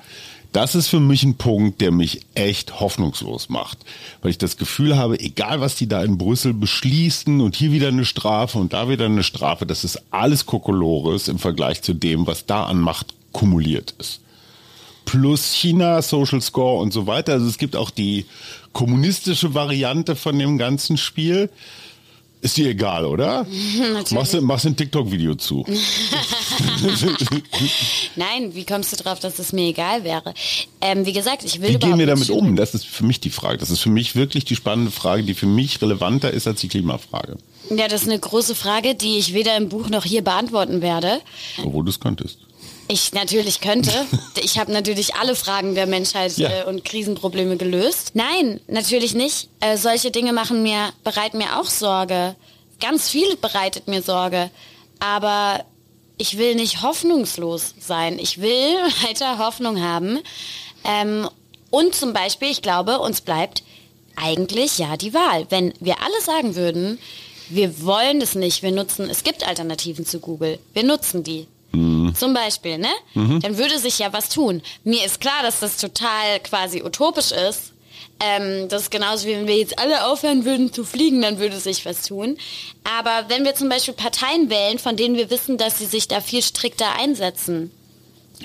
Das ist für mich ein Punkt, der mich echt hoffnungslos macht, weil ich das Gefühl habe, egal was die da in Brüssel beschließen und hier wieder eine Strafe und da wieder eine Strafe, das ist alles Kokolores im Vergleich zu dem, was da an Macht kumuliert ist. Plus China, Social Score und so weiter. Also es gibt auch die kommunistische Variante von dem ganzen Spiel. Ist dir egal, oder? (laughs) Natürlich. Machst du, machst ein TikTok-Video zu. (laughs) Nein, wie kommst du drauf, dass es mir egal wäre? Ähm, wie gesagt, ich will Wie gehen wir damit um? Das ist für mich die Frage. Das ist für mich wirklich die spannende Frage, die für mich relevanter ist als die Klimafrage. Ja, das ist eine große Frage, die ich weder im Buch noch hier beantworten werde. Obwohl du es könntest. Ich natürlich könnte. (laughs) Ich habe natürlich alle Fragen der Menschheit ja. äh, und Krisenprobleme gelöst. Nein, natürlich nicht. Äh, solche Dinge machen mir, bereiten mir auch Sorge. Ganz viel bereitet mir Sorge. Aber ich will nicht hoffnungslos sein. Ich will (laughs) weiter Hoffnung haben. Ähm, und zum Beispiel, ich glaube, uns bleibt eigentlich ja die Wahl. Wenn wir alle sagen würden, wir wollen das nicht, wir nutzen, es gibt Alternativen zu Google, wir nutzen die. Mhm. Zum Beispiel, ne? Mhm. Dann würde sich ja was tun. Mir ist klar, dass das total quasi utopisch ist. Ähm, das ist genauso wie wenn wir jetzt alle aufhören würden zu fliegen, dann würde sich was tun. Aber wenn wir zum Beispiel Parteien wählen, von denen wir wissen, dass sie sich da viel strikter einsetzen,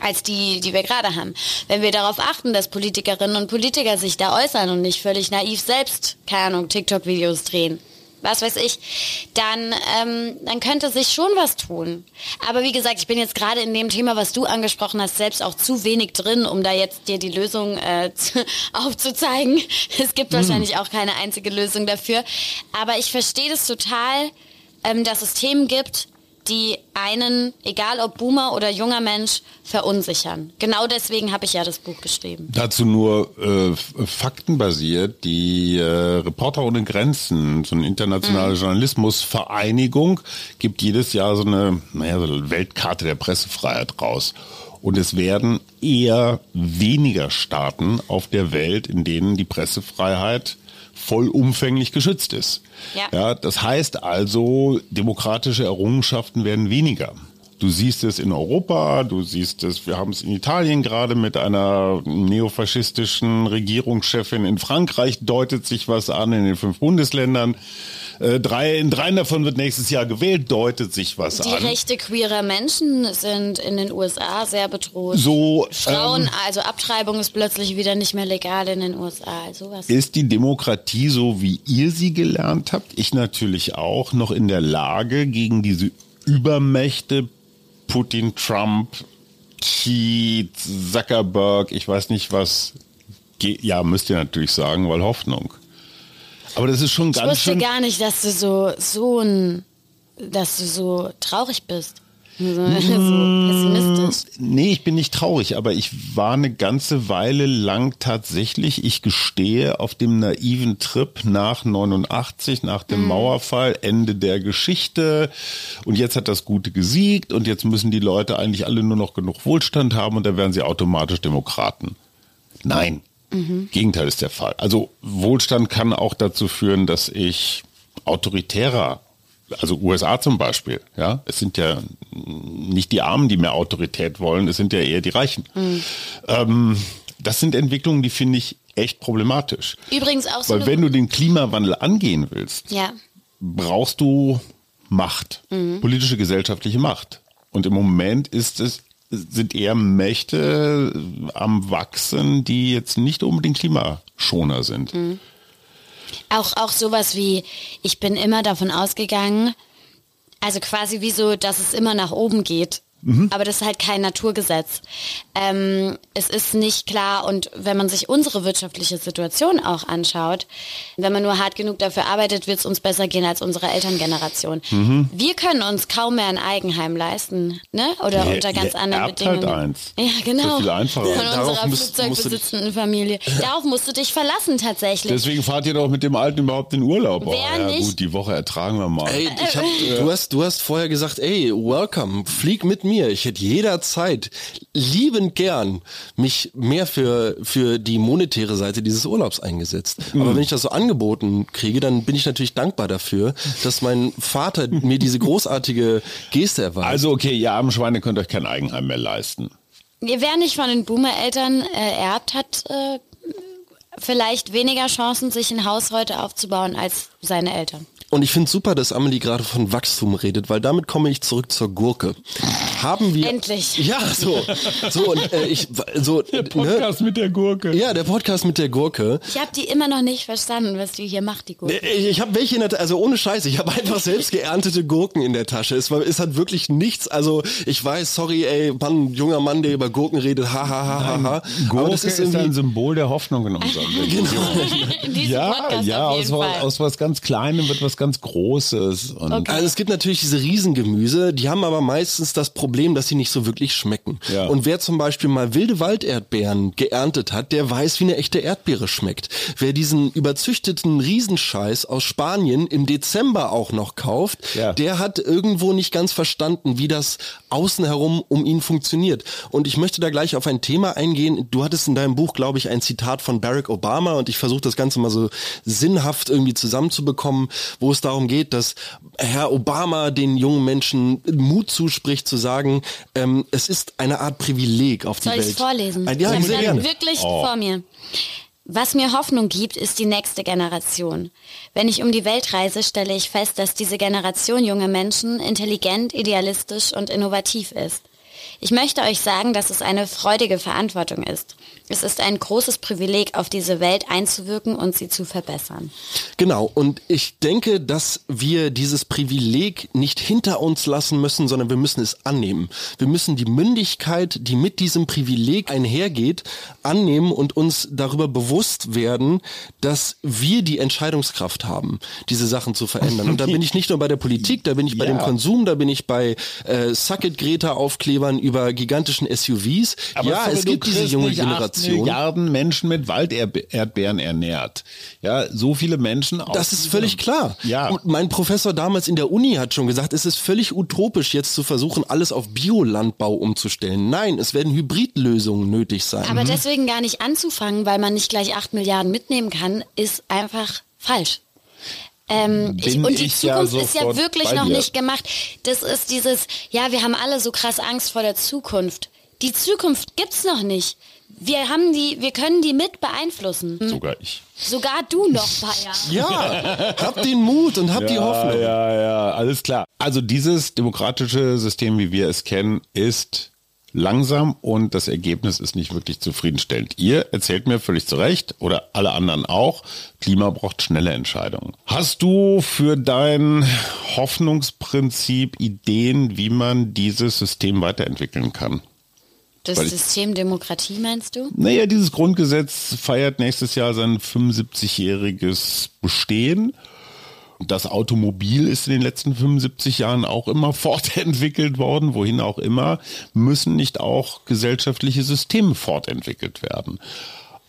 als die, die wir gerade haben. Wenn wir darauf achten, dass Politikerinnen und Politiker sich da äußern und nicht völlig naiv selbst, keine Ahnung, TikTok-Videos drehen, was weiß ich, dann, ähm, dann könnte sich schon was tun. Aber wie gesagt, ich bin jetzt gerade in dem Thema, was du angesprochen hast, selbst auch zu wenig drin, um da jetzt dir die Lösung äh, (laughs) aufzuzeigen. Es gibt hm. wahrscheinlich auch keine einzige Lösung dafür. Aber ich verstehe das total, ähm, dass es Themen gibt, die einen, egal ob Boomer oder junger Mensch, verunsichern. Genau deswegen habe ich ja das Buch geschrieben. Dazu nur äh, faktenbasiert. Die äh, Reporter ohne Grenzen, so eine internationale mhm. Journalismusvereinigung, gibt jedes Jahr so eine, naja, so eine Weltkarte der Pressefreiheit raus. Und es werden eher weniger Staaten auf der Welt, in denen die Pressefreiheit vollumfänglich geschützt ist. Ja. ja. Das heißt also, demokratische Errungenschaften werden weniger. Du siehst es in Europa, du siehst es, wir haben es in Italien gerade mit einer neofaschistischen Regierungschefin. In Frankreich deutet sich was an, in den fünf Bundesländern. Äh, drei, in dreien davon wird nächstes Jahr gewählt, deutet sich was die an. Die Rechte queerer Menschen sind in den USA sehr bedroht. So, Frauen, ähm, also Abtreibung ist plötzlich wieder nicht mehr legal in den USA. Sowas. Ist die Demokratie so, wie ihr sie gelernt habt, ich natürlich auch, noch in der Lage, gegen diese Übermächte Putin, Trump, Keith, Zuckerberg, ich weiß nicht was, ja, müsst ihr natürlich sagen, weil Hoffnung. Aber das ist schon ganz Ich wusste schön gar nicht, dass du so, so ein, dass du so traurig bist. (laughs) So, so pessimistisch. Nee, ich bin nicht traurig, aber ich war eine ganze Weile lang tatsächlich, ich gestehe, auf dem naiven Trip nach 89, nach dem mhm. Mauerfall, Ende der Geschichte. Und jetzt hat das Gute gesiegt und jetzt müssen die Leute eigentlich alle nur noch genug Wohlstand haben und dann werden sie automatisch Demokraten. Nein, Mhm. Gegenteil ist der Fall. Also Wohlstand kann auch dazu führen, dass ich autoritärer, also USA zum Beispiel, ja, es sind ja nicht die Armen, die mehr Autorität wollen, es sind ja eher die Reichen. Mhm. Ähm, das sind Entwicklungen, die finde ich echt problematisch. Übrigens auch so. Weil wenn du den Klimawandel angehen willst, ja. brauchst du Macht, mhm. politische, gesellschaftliche Macht. Und im Moment ist es sind eher Mächte am Wachsen, die jetzt nicht unbedingt Klimaschoner sind. Mhm. Auch, auch sowas wie, ich bin immer davon ausgegangen, also quasi wie so, dass es immer nach oben geht. Mhm. Aber das ist halt kein Naturgesetz. Ähm, es ist nicht klar und wenn man sich unsere wirtschaftliche Situation auch anschaut, wenn man nur hart genug dafür arbeitet, wird es uns besser gehen als unsere Elterngeneration. Mhm. Wir können uns kaum mehr ein Eigenheim leisten, ne? Oder ihr, unter ganz anderen erbt Bedingungen. Halt eins. Ja, genau. viel einfacher. Von Darauf unserer musst- flugzeugbesitzenden Familie. Darauf musst du dich verlassen tatsächlich. Deswegen fahrt ihr doch mit dem Alten überhaupt in Urlaub. Wer ja, nicht? gut, die Woche ertragen wir mal. Ey, ich hab, du, hast, du hast vorher gesagt, ey, welcome, flieg mit mir. Ich hätte jederzeit liebend gern mich mehr für, für die monetäre Seite dieses Urlaubs eingesetzt. Aber wenn ich das so angeboten kriege, dann bin ich natürlich dankbar dafür, dass mein Vater (laughs) mir diese großartige Geste erweist. Also okay, ihr armen Schweine könnt euch kein Eigenheim mehr leisten. Wer nicht von den Boomer-Eltern äh, erbt, hat äh, vielleicht weniger Chancen, sich ein Haus heute aufzubauen als seine Eltern. Und ich finde super, dass Amelie gerade von Wachstum redet, weil damit komme ich zurück zur Gurke. Haben wir Endlich. Ja, so, so und äh, ich so (laughs) ne? mit der Gurke. Ja, der Podcast mit der Gurke. Ich habe die immer noch nicht verstanden, was die hier macht, die Gurke. Ich, ich habe welche in der also ohne Scheiße, ich habe einfach selbst geerntete Gurken in der Tasche. Es, war, es hat wirklich nichts, also ich weiß, sorry, ey, Mann, junger Mann, der über Gurken redet, ha ha ha ha ha. Gurke Aber das ist irgendwie ein Symbol der Hoffnung in unserem (laughs) diesem Ja, Podcast ja, auf aus, jeden was- Fall. aus was ganz Kleinem wird was ganz Großes. Und Also es gibt natürlich diese Riesengemüse, die haben aber meistens das Problem, dass sie nicht so wirklich schmecken. Ja. Und wer zum Beispiel mal wilde Walderdbeeren geerntet hat, der weiß, wie eine echte Erdbeere schmeckt. Wer diesen überzüchteten Riesenscheiß aus Spanien im Dezember auch noch kauft, Ja. der hat irgendwo nicht ganz verstanden, wie das außen herum um ihn funktioniert. Und ich möchte da gleich auf ein Thema eingehen. Du hattest in deinem Buch, glaube ich, ein Zitat von Barack Obama und ich versuche das Ganze mal so sinnhaft irgendwie zusammenzubekommen, wo es darum geht, dass Herr Obama den jungen Menschen Mut zuspricht, zu sagen, ähm, es ist eine Art Privileg auf die Soll ich Welt. es vorlesen? Ein, ja, ich sehr gerne. wirklich vor mir. Was mir Hoffnung gibt, ist die nächste Generation. Wenn ich um die Welt reise, stelle ich fest, dass diese Generation junge Menschen intelligent, idealistisch und innovativ ist. Ich möchte euch sagen, dass es eine freudige Verantwortung ist. Es ist ein großes Privileg, auf diese Welt einzuwirken und sie zu verbessern. Genau, und ich denke, dass wir dieses Privileg nicht hinter uns lassen müssen, sondern wir müssen es annehmen. Wir müssen die Mündigkeit, die mit diesem Privileg einhergeht, annehmen und uns darüber bewusst werden, dass wir die Entscheidungskraft haben, diese Sachen zu verändern. Und da bin ich nicht nur bei der Politik, da bin ich bei Ja. dem Konsum, da bin ich bei äh, Sucket Greta Aufklebern über gigantischen SUVs. ja, sorry, es gibt diese junge nicht Generation. Milliarden Menschen mit Walderdbeeren ernährt. Ja, so viele Menschen. auf Das ist völlig klar. Ja. Und mein Professor damals in der Uni hat schon gesagt, es ist völlig utopisch, jetzt zu versuchen, alles auf Biolandbau umzustellen. Nein, es werden Hybridlösungen nötig sein. Aber deswegen gar nicht anzufangen, weil man nicht gleich acht Milliarden mitnehmen kann, ist einfach falsch. Ähm, ich, Bin und die ich ja Zukunft ist ja wirklich noch dir. nicht gemacht. Das ist dieses, ja, wir haben alle so krass Angst vor der Zukunft. Die Zukunft gibt's noch nicht. Wir haben die, wir können die mit beeinflussen. Sogar ich. Sogar du noch, (laughs) Bayer. ja, hab den Mut und hab die Hoffnung. Ja, ja, alles klar. Also dieses demokratische System, wie wir es kennen, ist langsam und das Ergebnis ist nicht wirklich zufriedenstellend. Ihr erzählt mir völlig zu Recht oder alle anderen auch, Klima braucht schnelle Entscheidungen. Hast du für dein Hoffnungsprinzip Ideen, wie man dieses System weiterentwickeln kann? Das Weil ich- System Demokratie meinst du? Naja, dieses Grundgesetz feiert nächstes Jahr sein 75-jähriges Bestehen. Das Automobil ist in den letzten 75 Jahren auch immer (laughs) fortentwickelt worden, wohin auch immer, müssen nicht auch gesellschaftliche Systeme fortentwickelt werden.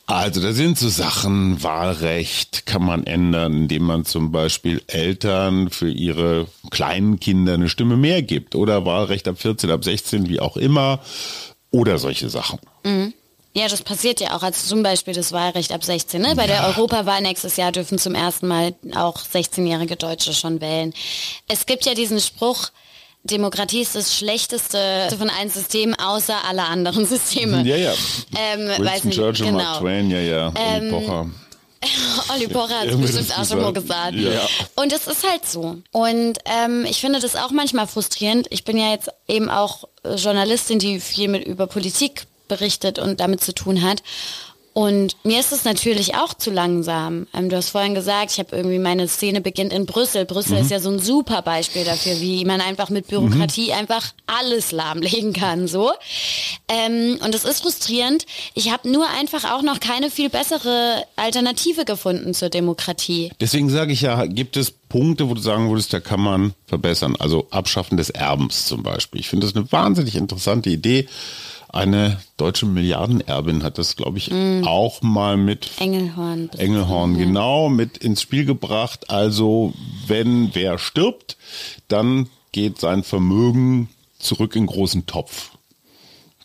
Also da sind so Sachen, Wahlrecht kann man ändern, indem man zum Beispiel Eltern für ihre kleinen Kinder eine Stimme mehr gibt oder Wahlrecht ab 14, ab 16, wie auch immer oder solche Sachen. Ja, das passiert ja auch, als zum Beispiel das Wahlrecht ab 16. Ne? Bei der Europawahl nächstes Jahr dürfen zum ersten Mal auch 16-jährige Deutsche schon wählen. Es gibt ja diesen Spruch, Demokratie ist das schlechteste von allen Systemen außer alle anderen (laughs) Systeme. Ja, ja. Ähm, weiß Winston nicht, Churchill, genau. Mark Twain, ja, ja. Ähm, Pocher. (laughs) Olli Pocher hat es bestimmt auch schon mal gesagt. Ja. Und es ist halt so. Und ähm, ich finde das auch manchmal frustrierend. Ich bin ja jetzt eben auch Journalistin, die viel mit über Politik berichtet und damit zu tun hat. Und mir ist es natürlich auch zu langsam. Ähm, du hast vorhin gesagt, ich habe irgendwie meine Szene beginnt in Brüssel. Brüssel mhm. ist ja so ein super Beispiel dafür, wie man einfach mit Bürokratie mhm. einfach alles lahmlegen kann. So. Ähm, und es ist frustrierend. Ich habe nur einfach auch noch keine viel bessere Alternative gefunden zur Demokratie. Deswegen sage ich ja, gibt es Punkte, wo du sagen würdest, da kann man verbessern. Also Abschaffen des Erbens zum Beispiel. Ich finde das eine wahnsinnig interessante Idee. Eine deutsche Milliardenerbin hat das, glaube ich, mm. auch mal mit Engelhorn, Engelhorn ja. genau mit ins Spiel gebracht. Also wenn wer stirbt, dann geht sein Vermögen zurück in großen Topf.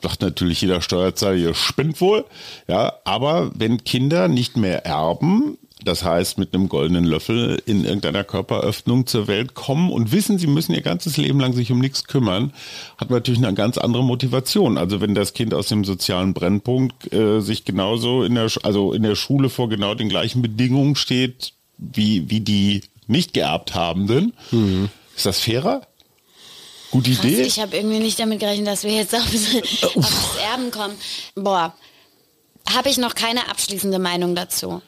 Sagt natürlich jeder Steuerzahler, ihr spinnt wohl. Ja, aber wenn Kinder nicht mehr erben, das heißt mit einem goldenen Löffel in irgendeiner Körperöffnung zur Welt kommen und wissen, sie müssen ihr ganzes Leben lang sich um nichts kümmern, hat man natürlich eine ganz andere Motivation. Also wenn das Kind aus dem sozialen Brennpunkt äh, sich genauso in der, also in der Schule vor genau den gleichen Bedingungen steht, wie, wie die nicht geerbt Habenden, mhm. ist das fairer? Gute Krass, Idee. Ich habe irgendwie nicht damit gerechnet, dass wir jetzt auf, auf das Erben kommen. Boah, habe ich noch keine abschließende Meinung dazu.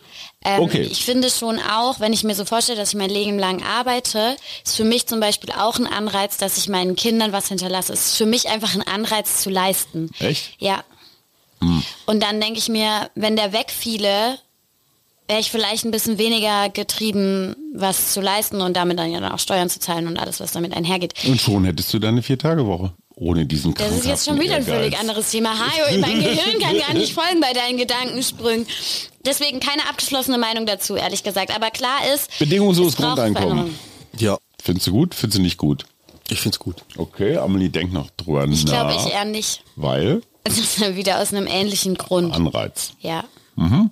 Ähm, okay. Ich finde schon auch, wenn ich mir so vorstelle, dass ich mein Leben lang arbeite, ist für mich zum Beispiel auch ein Anreiz, dass ich meinen Kindern was hinterlasse. Es ist für mich einfach ein Anreiz zu leisten. Echt? Ja. Hm. Und dann denke ich mir, wenn der wegfiele, wäre ich vielleicht ein bisschen weniger getrieben, was zu leisten und damit dann ja auch Steuern zu zahlen und alles, was damit einhergeht. Und schon hättest du deine Vier-Tage-Woche ohne diesen Das ist jetzt schon wieder ein völlig anderes Thema. Hajo, mein (laughs) Gehirn kann gar nicht folgen bei deinen Gedankensprüngen. Deswegen keine abgeschlossene Meinung dazu, ehrlich gesagt. Aber klar ist. Bedingungsloses Grundeinkommen. Ja. Findest du gut? Findest du nicht gut? Ich find's gut. Okay, Amelie, denk noch drüber ich nach. Ich glaube, ich eher nicht. Weil? Das ist wieder aus einem ähnlichen Grund. Anreiz. Ja. Mhm.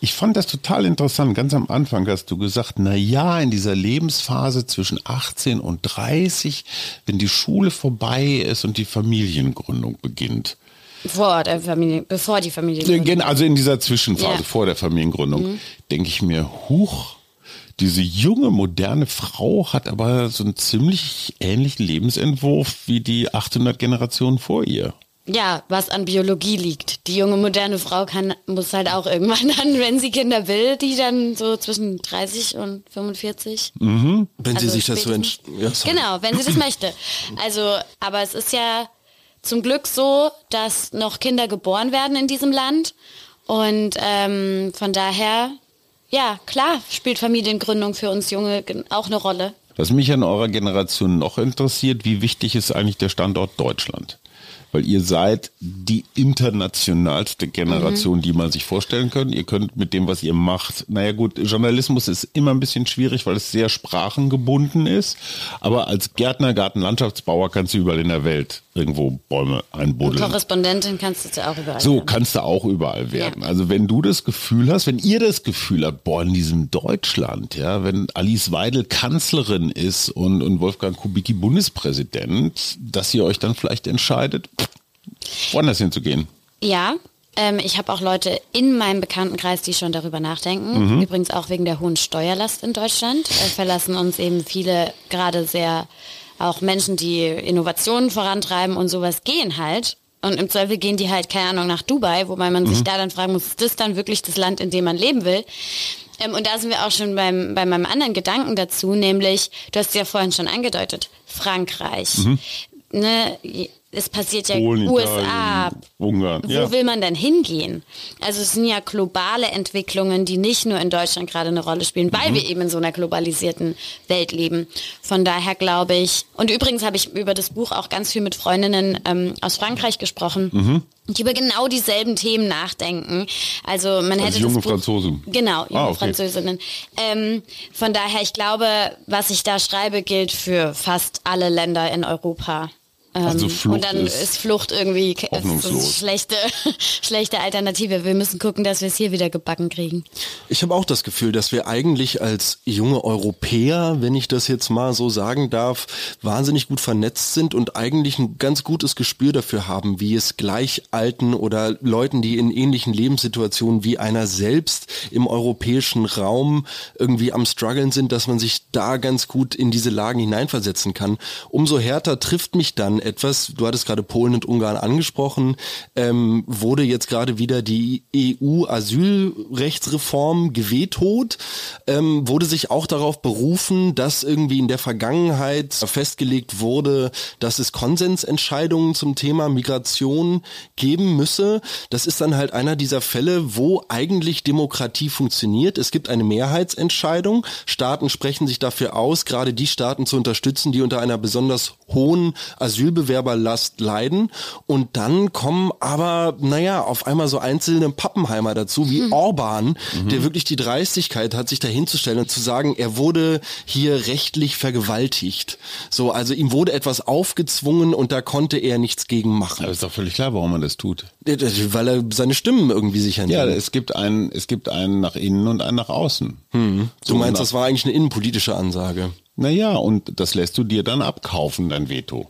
Ich fand das total interessant. Ganz am Anfang hast du gesagt, na ja, in dieser Lebensphase zwischen 18 und 30, wenn die Schule vorbei ist und die Familiengründung beginnt. Vor der Familie, bevor die Familiengründung. Also in dieser Zwischenphase ja. vor der Familiengründung, mhm. denke ich mir, huch, diese junge, moderne Frau hat aber so einen ziemlich ähnlichen Lebensentwurf wie die 800 Generationen vor ihr ja, was an Biologie liegt. Die junge moderne Frau kann, muss halt auch irgendwann (laughs) dann, wenn sie Kinder will, die dann so zwischen 30 und 45. Mhm. Wenn also sie sich das so ja, Genau, wenn sie das (clears throat) möchte. Also, aber es ist ja zum Glück so, dass noch Kinder geboren werden in diesem Land. Und ähm, von daher, ja, klar, spielt Familiengründung für uns Junge auch eine Rolle. Was mich an eurer Generation noch interessiert, wie wichtig ist eigentlich der Standort Deutschland? Weil ihr seid die internationalste Generation, mhm. die man sich vorstellen kann. Ihr könnt mit dem, was ihr macht, naja gut, Journalismus ist immer ein bisschen schwierig, weil es sehr sprachengebunden ist. Aber als Gärtner, Gartenlandschaftsbauer kannst du überall in der Welt irgendwo Bäume einbuddeln. Und Korrespondentin kannst du ja auch überall So werden. kannst du auch überall werden. Ja. Also wenn du das Gefühl hast, wenn ihr das Gefühl habt, boah, in diesem Deutschland, ja, wenn Alice Weidel Kanzlerin ist und, und Wolfgang Kubicki Bundespräsident, dass ihr euch dann vielleicht entscheidet, woanders hinzugehen. Ja, ähm, ich habe auch Leute in meinem Bekanntenkreis, die schon darüber nachdenken. Mhm. Übrigens auch wegen der hohen Steuerlast in Deutschland äh, verlassen uns eben viele gerade sehr auch Menschen, die Innovationen vorantreiben und sowas gehen halt. Und im Zweifel gehen die halt, keine Ahnung, nach Dubai, wobei man mhm. sich da dann fragen muss, ist das dann wirklich das Land, in dem man leben will? Ähm, und da sind wir auch schon beim, bei meinem anderen Gedanken dazu, nämlich, du hast ja vorhin schon angedeutet, Frankreich. Mhm. Ne, es passiert ja Polen, USA. Italien, Ungarn. Wo ja. will man denn hingehen? Also es sind ja globale Entwicklungen, die nicht nur in Deutschland gerade eine Rolle spielen, weil mhm. wir eben in so einer globalisierten Welt leben. Von daher glaube ich, und übrigens habe ich über das Buch auch ganz viel mit Freundinnen ähm, aus Frankreich gesprochen. Mhm die über genau dieselben Themen nachdenken. Also man hätte also junge Franzosen. Genau, junge ah, okay. Französinnen. Ähm, von daher, ich glaube, was ich da schreibe, gilt für fast alle Länder in Europa. Also ähm, Flucht und dann ist, ist Flucht irgendwie ist schlechte, (laughs) schlechte Alternative. Wir müssen gucken, dass wir es hier wieder gebacken kriegen. Ich habe auch das Gefühl, dass wir eigentlich als junge Europäer, wenn ich das jetzt mal so sagen darf, wahnsinnig gut vernetzt sind und eigentlich ein ganz gutes Gespür dafür haben, wie es Gleichalten oder Leuten, die in ähnlichen Lebenssituationen wie einer selbst im europäischen Raum irgendwie am struggeln sind, dass man sich da ganz gut in diese Lagen hineinversetzen kann. Umso härter trifft mich dann etwas. Du hattest gerade Polen und Ungarn angesprochen. Ähm, wurde jetzt gerade wieder die EU-Asylrechtsreform gewetot? Ähm, wurde sich auch darauf berufen, dass irgendwie in der Vergangenheit festgelegt wurde, dass es Konsensentscheidungen zum Thema Migration geben müsse? Das ist dann halt einer dieser Fälle, wo eigentlich Demokratie funktioniert. Es gibt eine Mehrheitsentscheidung. Staaten sprechen sich dafür aus, gerade die Staaten zu unterstützen, die unter einer besonders hohen Asylbewerberlast leiden. Und dann kommen aber, naja, auf einmal so einzelne Pappenheimer dazu, wie mhm. Orban, mhm. der wirklich die Dreistigkeit hat, sich dahinzustellen und zu sagen, er wurde hier rechtlich vergewaltigt. So, also ihm wurde etwas aufgezwungen und da konnte er nichts gegen machen. Aber ist doch völlig klar, warum er das tut. Weil er seine Stimmen irgendwie sichern Ja, es gibt einen, es gibt einen nach innen und einen nach außen. Hm. Du meinst, das war eigentlich eine innenpolitische Ansage? Naja, und das lässt du dir dann abkaufen, dein Veto.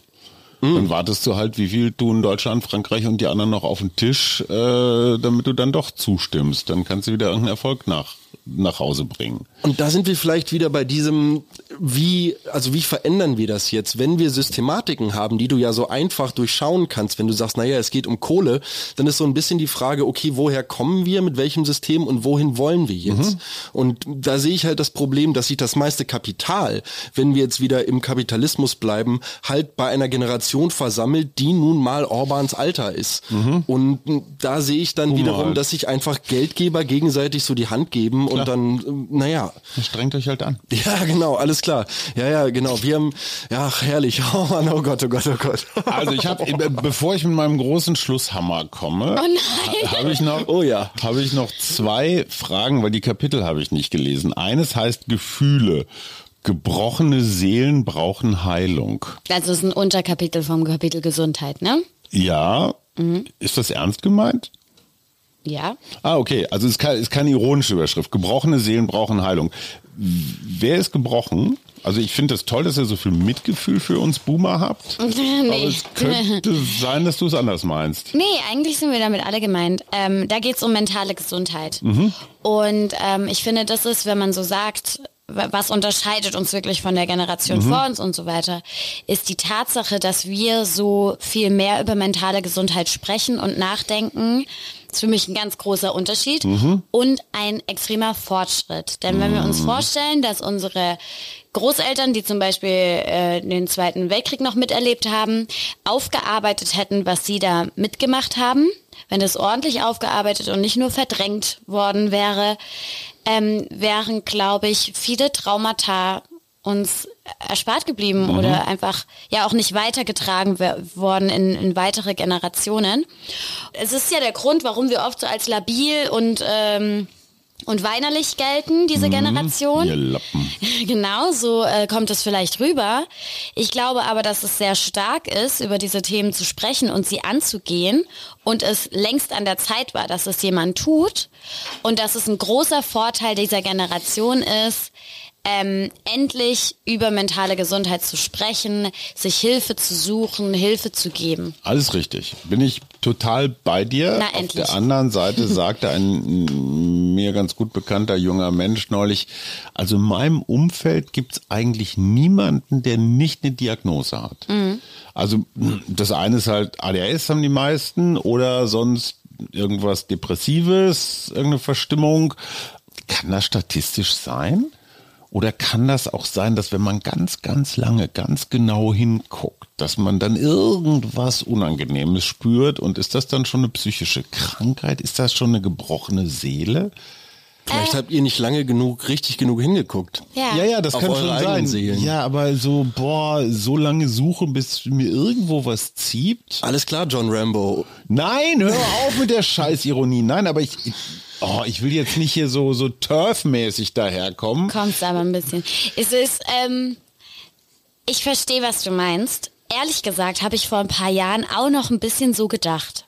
Mhm. Dann wartest du halt, wie viel tun Deutschland, Frankreich und die anderen noch auf den Tisch, äh, damit du dann doch zustimmst. Dann kannst du wieder irgendeinen Erfolg nach nach Hause bringen. Und da sind wir vielleicht wieder bei diesem, wie, also wie verändern wir das jetzt? Wenn wir Systematiken haben, die du ja so einfach durchschauen kannst, wenn du sagst, naja, es geht um Kohle, dann ist so ein bisschen die Frage, okay, woher kommen wir, mit welchem System und wohin wollen wir jetzt? Mhm. Und da sehe ich halt das Problem, dass sich das meiste Kapital, wenn wir jetzt wieder im Kapitalismus bleiben, halt bei einer Generation versammelt, die nun mal Orbans Alter ist. Mhm. Und da sehe ich dann Humal. wiederum, dass sich einfach Geldgeber gegenseitig so die Hand geben und dann, ähm, naja. Strengt euch halt an. (laughs) Ja, genau, alles klar. Ja, ja, genau. Wir haben, ja, herrlich. (laughs) Oh Mann, oh Gott, oh Gott, oh Gott. Also ich habe, bevor ich mit meinem großen Schlusshammer komme, oh habe ich noch, oh ja, habe ich noch zwei Fragen, weil die Kapitel habe ich nicht gelesen. Eines heißt Gefühle. Gebrochene Seelen brauchen Heilung. Also es ist ein Unterkapitel vom Kapitel Gesundheit, ne? Ja. Mhm. Ist das ernst gemeint? Ja. Ah, okay. Also es ist keine, ironische Überschrift. Gebrochene Seelen brauchen Heilung. Wer ist gebrochen? Also ich finde es das toll, dass ihr so viel Mitgefühl für uns Boomer habt. (laughs) nee. Aber es könnte sein, dass du es anders meinst. Nee, eigentlich sind wir damit alle gemeint. Ähm, da geht es um mentale Gesundheit. Mhm. Und ähm, ich finde, das ist, wenn man so sagt, was unterscheidet uns wirklich von der Generation mhm. vor uns und so weiter, ist die Tatsache, dass wir so viel mehr über mentale Gesundheit sprechen und nachdenken. Ist für mich ein ganz großer Unterschied mhm. und ein extremer Fortschritt. Denn wenn wir uns mhm. vorstellen, dass unsere Großeltern, die zum Beispiel äh, den Zweiten Weltkrieg noch miterlebt haben, aufgearbeitet hätten, was sie da mitgemacht haben, wenn es ordentlich aufgearbeitet und nicht nur verdrängt worden wäre, ähm, wären, glaube ich, viele Traumata uns erspart geblieben mhm. oder einfach ja auch nicht weitergetragen worden in, in, weitere Generationen. Es ist ja der Grund, warum wir oft so als labil und ähm, und weinerlich gelten, diese mhm, Generation. Ihr Lappen. (laughs) Genau, so äh, kommt es vielleicht rüber. Ich glaube aber, dass es sehr stark ist, über diese Themen zu sprechen und sie anzugehen und es längst an der Zeit war, dass es jemand tut und dass es ein großer Vorteil dieser Generation ist, ähm, endlich über mentale Gesundheit zu sprechen, sich Hilfe zu suchen, Hilfe zu geben. Alles richtig. Bin ich total bei dir. Na, Auf endlich. der anderen Seite (laughs) sagte ein mir ganz gut bekannter junger Mensch neulich, also in meinem Umfeld gibt es eigentlich niemanden, der nicht eine Diagnose hat. Mhm. Also das eine ist halt ADHS haben die meisten oder sonst irgendwas Depressives, irgendeine Verstimmung. Kann das statistisch sein? Oder kann das auch sein, dass wenn man ganz, ganz lange, ganz genau hinguckt, dass man dann irgendwas Unangenehmes spürt? Und ist das dann schon eine psychische Krankheit? Ist das schon eine gebrochene Seele? Vielleicht äh. habt ihr nicht lange genug, richtig genug hingeguckt. Ja, ja, ja das kann schon sein. Seelen. Ja, aber so, boah, so lange suchen, bis mir irgendwo was zieht. Alles klar, John Rambo. Nein, hör auf mit der Scheißironie. Nein, aber ich, Oh, ich will jetzt nicht hier so, so Turf-mäßig daherkommen. Kommst aber ein bisschen. Es ist, ähm, ich verstehe, was du meinst. Ehrlich gesagt habe ich vor ein paar Jahren auch noch ein bisschen so gedacht.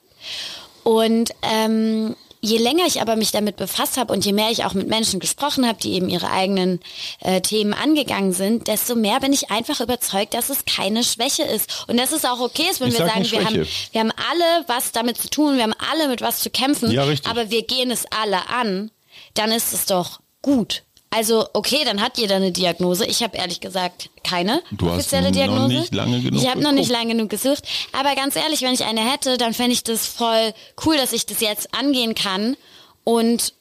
Und ähm, je länger ich aber mich damit befasst habe und je mehr ich auch mit Menschen gesprochen habe, die eben ihre eigenen äh, Themen angegangen sind, desto mehr bin ich einfach überzeugt, dass es keine Schwäche ist. Und dass es auch okay ist, wenn ich wir sagen, wir haben, wir haben alle was damit zu tun, wir haben alle mit was zu kämpfen, ja, aber wir gehen es alle an, dann ist es doch gut. Also okay, dann hat jeder eine Diagnose. Ich habe ehrlich gesagt keine du offizielle hast Diagnose. Noch nicht lange genug ich habe noch nicht lange genug gesucht. Aber ganz ehrlich, wenn ich eine hätte, dann fände ich das voll cool, dass ich das jetzt angehen kann und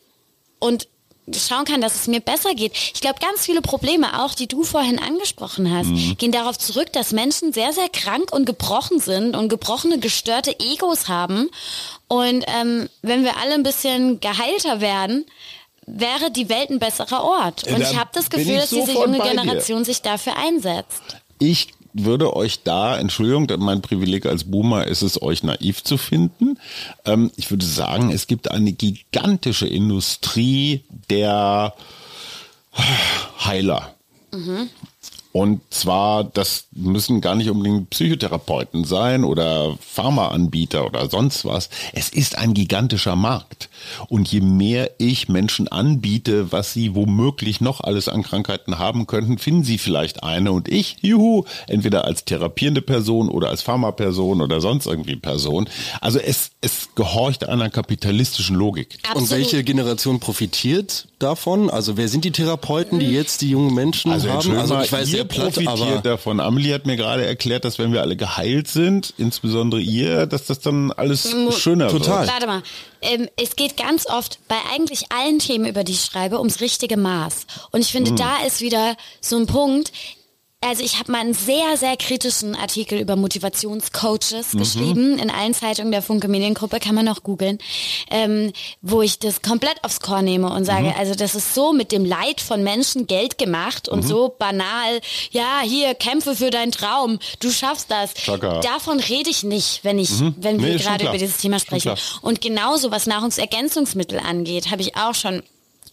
und schauen kann, dass es mir besser geht. Ich glaube, ganz viele Probleme, auch die du vorhin angesprochen hast, mhm. gehen darauf zurück, dass Menschen sehr, sehr krank und gebrochen sind und gebrochene, gestörte Egos haben. Und ähm, wenn wir alle ein bisschen geheilter werden, wäre die Welt ein besserer Ort. Und ich habe das Gefühl, dass diese junge Generation sich dafür einsetzt. Ich würde euch da, Entschuldigung, mein Privileg als Boomer ist es, euch naiv zu finden. Ähm, ich würde sagen, es gibt eine gigantische Industrie der Heiler. Mhm. Und zwar, das müssen gar nicht unbedingt Psychotherapeuten sein oder Pharmaanbieter oder sonst was. Es ist ein gigantischer Markt. Und je mehr ich Menschen anbiete, was sie womöglich noch alles an Krankheiten haben könnten, finden sie vielleicht eine und ich, juhu, entweder als therapierende Person oder als Pharmaperson oder sonst irgendwie Person. Also es, es gehorcht einer kapitalistischen Logik. Absolut. Und welche Generation profitiert davon? Also wer sind die Therapeuten, die jetzt die jungen Menschen also haben? Also ich weiß, ihr platt, profitiert davon. Amelie hat mir gerade erklärt, dass wenn wir alle geheilt sind, insbesondere ihr, dass das dann alles schöner Total. wird. Warte mal. Ähm, es geht ganz oft bei eigentlich allen Themen, über die ich schreibe, ums richtige Maß. Und ich finde, mhm. da ist wieder so ein Punkt, also ich habe mal einen sehr, sehr kritischen Artikel über Motivationscoaches mhm. geschrieben. In allen Zeitungen der Funke Mediengruppe kann man noch googeln, ähm, wo ich das komplett aufs Chor nehme und sage, mhm. also das ist so mit dem Leid von Menschen Geld gemacht und mhm. so banal. Ja, hier, kämpfe für deinen Traum, du schaffst das. Chaka. Davon rede ich nicht, wenn ich, mhm. wenn wir nee, gerade über dieses Thema sprechen. Und genauso, was Nahrungsergänzungsmittel angeht, habe ich auch schon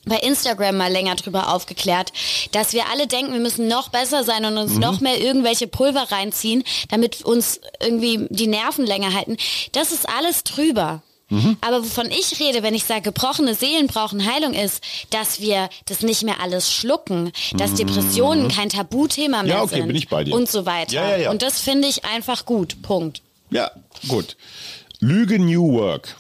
bei Instagram mal länger drüber aufgeklärt, dass wir alle denken, wir müssen noch besser sein und uns mhm. noch mehr irgendwelche Pulver reinziehen, damit uns irgendwie die Nerven länger halten. Das ist alles drüber. Mhm. Aber wovon ich rede, wenn ich sage, gebrochene Seelen brauchen Heilung, ist, dass wir das nicht mehr alles schlucken, dass mhm. Depressionen kein Tabuthema mehr ja, okay, sind bin ich bei dir. und so weiter. Ja, ja, ja. Und das finde ich einfach gut. Punkt. Ja, gut. Lüge New Work.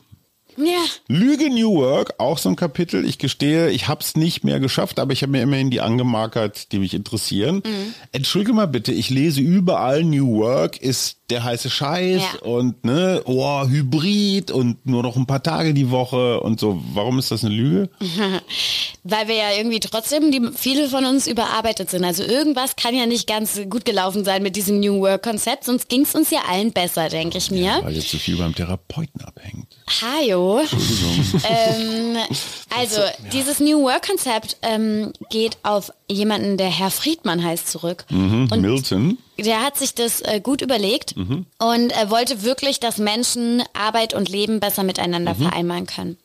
Ja. Lüge New Work, auch so ein Kapitel. Ich gestehe, ich habe es nicht mehr geschafft, aber ich habe mir immerhin die angemarkert, die mich interessieren. Mhm. Entschuldige mal bitte, ich lese überall New Work ist der heiße Scheiß ja. und ne, oh, Hybrid und nur noch ein paar Tage die Woche und so. Warum ist das eine Lüge? (laughs) Weil wir ja irgendwie trotzdem, die, viele von uns überarbeitet sind. Also irgendwas kann ja nicht ganz gut gelaufen sein mit diesem New Work-Konzept, sonst ging es uns ja allen besser, denke ich mir. Ja, weil jetzt so viel beim Therapeuten abhängt. Hajo. ähm, (laughs) also, ja. dieses New Work-Konzept ähm, geht auf jemanden, der Herr Friedmann heißt, zurück. Mhm, Milton. Der hat sich das äh, gut überlegt mhm. und er wollte wirklich, dass Menschen Arbeit und Leben besser miteinander mhm. vereinbaren können.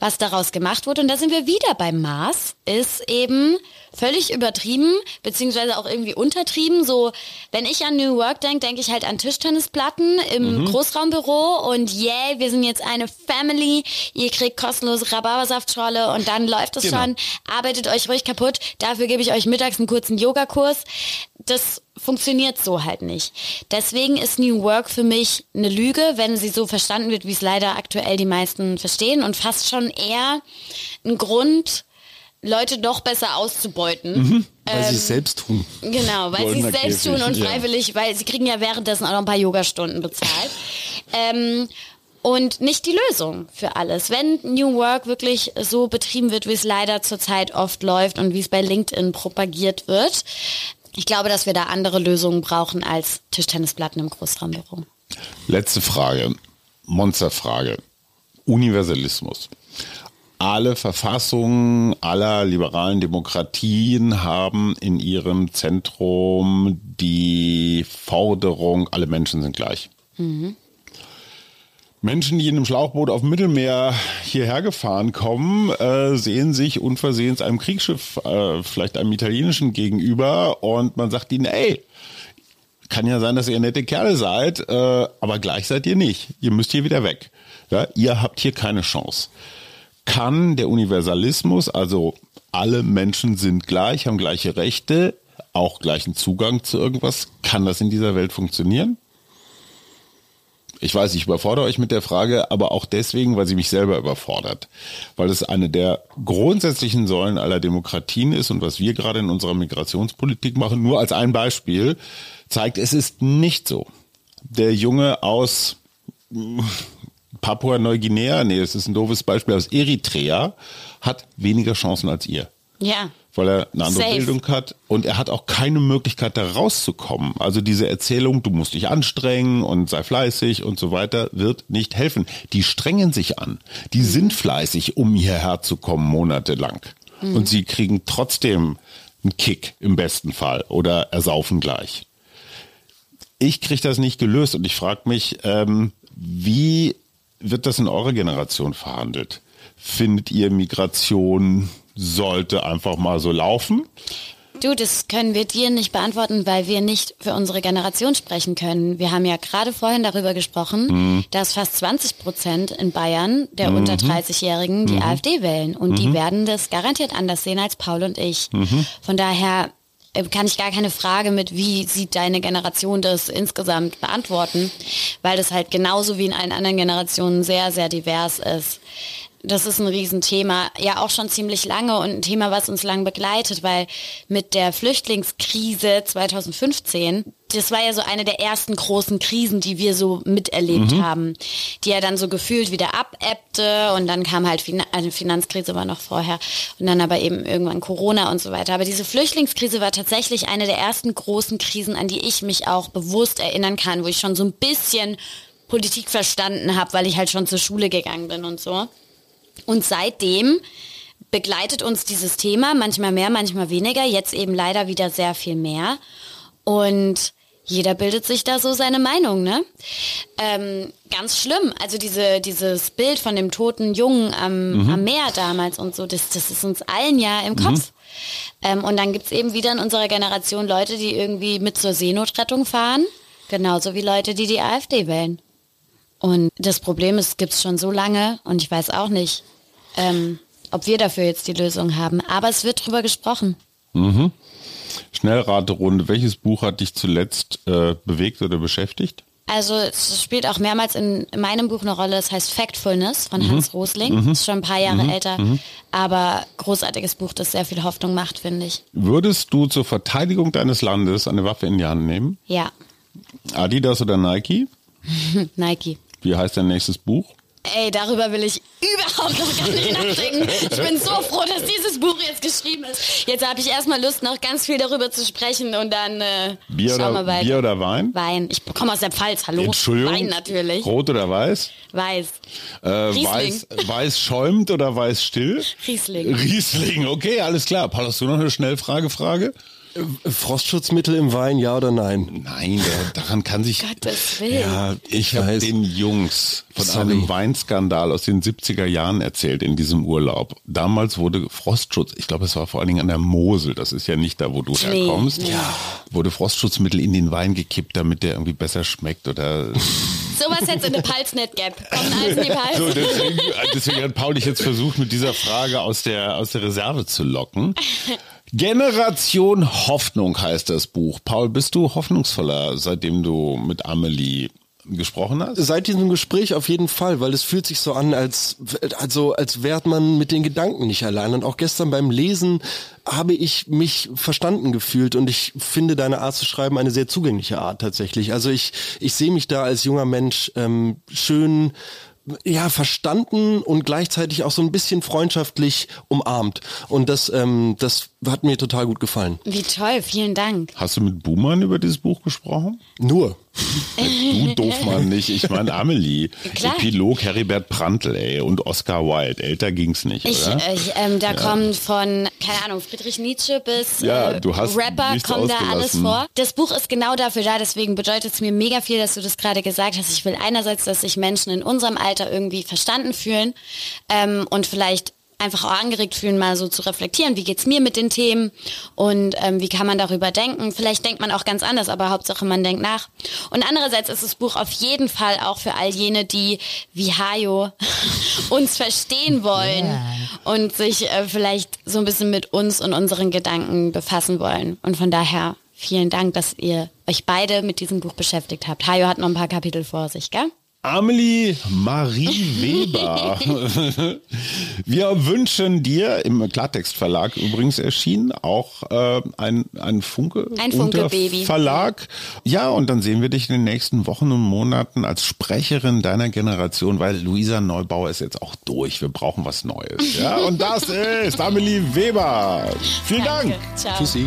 Was daraus gemacht wurde, und da sind wir wieder beim Maß, ist eben völlig übertrieben, beziehungsweise auch irgendwie untertrieben. So, wenn ich an New Work denke, denke ich halt an Tischtennisplatten im mhm. Großraumbüro und yeah, wir sind jetzt eine Family, ihr kriegt kostenlose Rhabarbersaftschorle und dann läuft es genau. schon. Arbeitet euch ruhig kaputt, dafür gebe ich euch mittags einen kurzen Yogakurs. Das funktioniert so halt nicht. Deswegen ist New Work für mich eine Lüge, wenn sie so verstanden wird, wie es leider aktuell die meisten verstehen und fast schon eher ein Grund, Leute noch besser auszubeuten. Mhm, weil ähm, sie es selbst tun. Genau, weil sie es selbst tun und freiwillig, ja. weil sie kriegen ja währenddessen auch noch ein paar Yogastunden bezahlt. ähm, und nicht die Lösung für alles. Wenn New Work wirklich so betrieben wird, wie es leider zurzeit oft läuft und wie es bei LinkedIn propagiert wird, ich glaube, dass wir da andere Lösungen brauchen als Tischtennisplatten im Großraumbüro. Letzte Frage, Monsterfrage. Universalismus alle Verfassungen aller liberalen Demokratien haben in ihrem Zentrum die Forderung, alle Menschen sind gleich. Mhm. Menschen, die in einem Schlauchboot auf dem Mittelmeer hierher gefahren kommen, äh, sehen sich unversehens einem Kriegsschiff, äh, vielleicht einem italienischen gegenüber und man sagt ihnen, ey, kann ja sein, dass ihr nette Kerle seid, äh, aber gleich seid ihr nicht. Ihr müsst hier wieder weg. Ja, ihr habt hier keine Chance kann der Universalismus, also alle Menschen sind gleich, haben gleiche Rechte, auch gleichen Zugang zu irgendwas, kann das in dieser Welt funktionieren? Ich weiß, ich überfordere euch mit der Frage, aber auch deswegen, weil sie mich selber überfordert. Weil es eine der grundsätzlichen Säulen aller Demokratien ist und was wir gerade in unserer Migrationspolitik machen, nur als ein Beispiel, zeigt, es ist nicht so. Der Junge aus Papua-Neuguinea, nee, das ist ein doofes Beispiel, aus Eritrea, hat weniger Chancen als ihr. Ja. Weil er eine andere Safe. Bildung hat und er hat auch keine Möglichkeit, da rauszukommen. Also diese Erzählung, du musst dich anstrengen und sei fleißig und so weiter, wird nicht helfen. Die strengen sich an. Die mhm. sind fleißig, um hierher zu kommen, monatelang. Mhm. Und sie kriegen trotzdem einen Kick im besten Fall oder ersaufen gleich. Ich kriege das nicht gelöst und ich frage mich, ähm, wie wird das in eurer Generation verhandelt? Findet ihr Migration sollte einfach mal so laufen? Du, das können wir dir nicht beantworten, weil wir nicht für unsere Generation sprechen können. Wir haben ja gerade vorhin darüber gesprochen, mhm. dass fast 20 Prozent in Bayern der mhm. unter 30-Jährigen die mhm. AfD wählen. Und die mhm. werden das garantiert anders sehen als Paul und ich. Mhm. Von daher äh, kann ich gar keine Frage mit, wie sieht deine Generation das insgesamt beantworten, weil das halt genauso wie in allen anderen Generationen sehr, sehr divers ist. Das ist ein Riesenthema, ja auch schon ziemlich lange und ein Thema, was uns lang begleitet, weil mit der Flüchtlingskrise 2015, das war ja so eine der ersten großen Krisen, die wir so miterlebt mhm. haben, die ja dann so gefühlt wieder abebbte und dann kam halt fin eine Finanzkrise war noch vorher und dann aber eben irgendwann Corona und so weiter. Aber diese Flüchtlingskrise war tatsächlich eine der ersten großen Krisen, an die ich mich auch bewusst erinnern kann, wo ich schon so ein bisschen Politik verstanden habe, weil ich halt schon zur Schule gegangen bin und so. Und seitdem begleitet uns dieses Thema, manchmal mehr, manchmal weniger, jetzt eben leider wieder sehr viel mehr. Und jeder bildet sich da so seine Meinung, ne? Ähm, ganz schlimm. Also diese, dieses Bild von dem toten Jungen am, mhm. am Meer damals und so, das, das ist uns allen ja im Kopf. Mhm. Ähm, und dann gibt es eben wieder in unserer Generation Leute, die irgendwie mit zur Seenotrettung fahren, genauso wie Leute, die die AfD wählen. Und das Problem ist, gibt es schon so lange und ich weiß auch nicht, ähm, ob wir dafür jetzt die Lösung haben. Aber es wird drüber gesprochen. Mhm. Schnellraterunde. Welches Buch hat dich zuletzt äh, bewegt oder beschäftigt? Also es spielt auch mehrmals in meinem Buch eine Rolle. Es heißt Factfulness von mhm. Hans Rosling. Mhm. Ist schon ein paar Jahre mhm. älter, mhm. aber großartiges Buch, das sehr viel Hoffnung macht, finde ich. Würdest du zur Verteidigung deines Landes eine Waffe in die Hand nehmen? Ja. Adidas oder Nike? (laughs) Nike. Wie heißt dein nächstes Buch? Ey, darüber will ich überhaupt noch gar nicht nachdenken. Ich bin so froh, dass dieses Buch jetzt geschrieben ist. Jetzt habe ich erstmal Lust, noch ganz viel darüber zu sprechen und dann äh, Bier, schauen wir weiter. Bier oder Wein? Wein. Ich komme aus der Pfalz, hallo. Entschuldigung. Wein natürlich. Rot oder weiß? Weiß. Äh, weiß, weiß schäumt oder weiß still? Riesling. Riesling, okay, alles klar. Paul, hast du noch eine Schnellfrage? Frage? Frostschutzmittel im Wein, ja oder nein? Nein, daran kann sich. Gottes Willen. Ja, ich habe den Jungs von Sorry. einem Weinskandal aus den 70er Jahren erzählt in diesem Urlaub. Damals wurde Frostschutz, ich glaube, es war vor allen Dingen an der Mosel, das ist ja nicht da, wo du nee, herkommst, nee. wurde Frostschutzmittel in den Wein gekippt, damit der irgendwie besser schmeckt oder. (laughs) Sowas hätte in der Pals nicht gäbe. Kommt alles in die Pals. So, deswegen, deswegen hat Paul dich jetzt versucht, mit dieser Frage aus der, aus der Reserve zu locken. Generation Hoffnung heißt das Buch. Paul, bist du hoffnungsvoller, seitdem du mit Amelie gesprochen hast? Seit diesem Gespräch auf jeden Fall, weil es fühlt sich so an, als also als wäre man mit den Gedanken nicht allein. Und auch gestern beim Lesen habe ich mich verstanden gefühlt und ich finde deine Art zu schreiben eine sehr zugängliche Art tatsächlich. Also ich ich sehe mich da als junger Mensch ähm, schön ja verstanden und gleichzeitig auch so ein bisschen freundschaftlich umarmt und das ähm, das hat mir total gut gefallen. Wie toll, vielen Dank. Hast du mit Buhmann über dieses Buch gesprochen? Nur. Du Doofmann nicht, ich meine Amelie. Klar. Epilog Heribert Prantl, ey, und Oscar Wilde. Älter ging's nicht, ich, oder? Ich, ähm, da ja. kommt von, keine Ahnung, Friedrich Nietzsche bis ja, du hast Rapper, kommt da alles vor. Das Buch ist genau dafür da, deswegen bedeutet es mir mega viel, dass du das gerade gesagt hast. Ich will einerseits, dass sich Menschen in unserem Alter irgendwie verstanden fühlen ähm, und vielleicht einfach auch angeregt fühlen, mal so zu reflektieren, wie geht's mir mit den Themen und ähm, wie kann man darüber denken. Vielleicht denkt man auch ganz anders, aber Hauptsache man denkt nach. Und andererseits ist das Buch auf jeden Fall auch für all jene, die wie Hajo (laughs) uns verstehen wollen yeah. und sich äh, vielleicht so ein bisschen mit uns und unseren Gedanken befassen wollen. Und von daher vielen Dank, dass ihr euch beide mit diesem Buch beschäftigt habt. Hajo hat noch ein paar Kapitel vor sich, gell? Amelie Marie Weber. (laughs) Wir wünschen dir im Klartext Verlag übrigens erschienen auch äh, ein, ein Funke, ein Funke Baby. Verlag. Ja, und dann sehen wir dich in den nächsten Wochen und Monaten als Sprecherin deiner Generation, weil Luisa Neubauer ist jetzt auch durch. Wir brauchen was Neues. Ja, und das (laughs) ist Amelie Weber. Vielen Danke. Dank. Ciao. Tschüssi.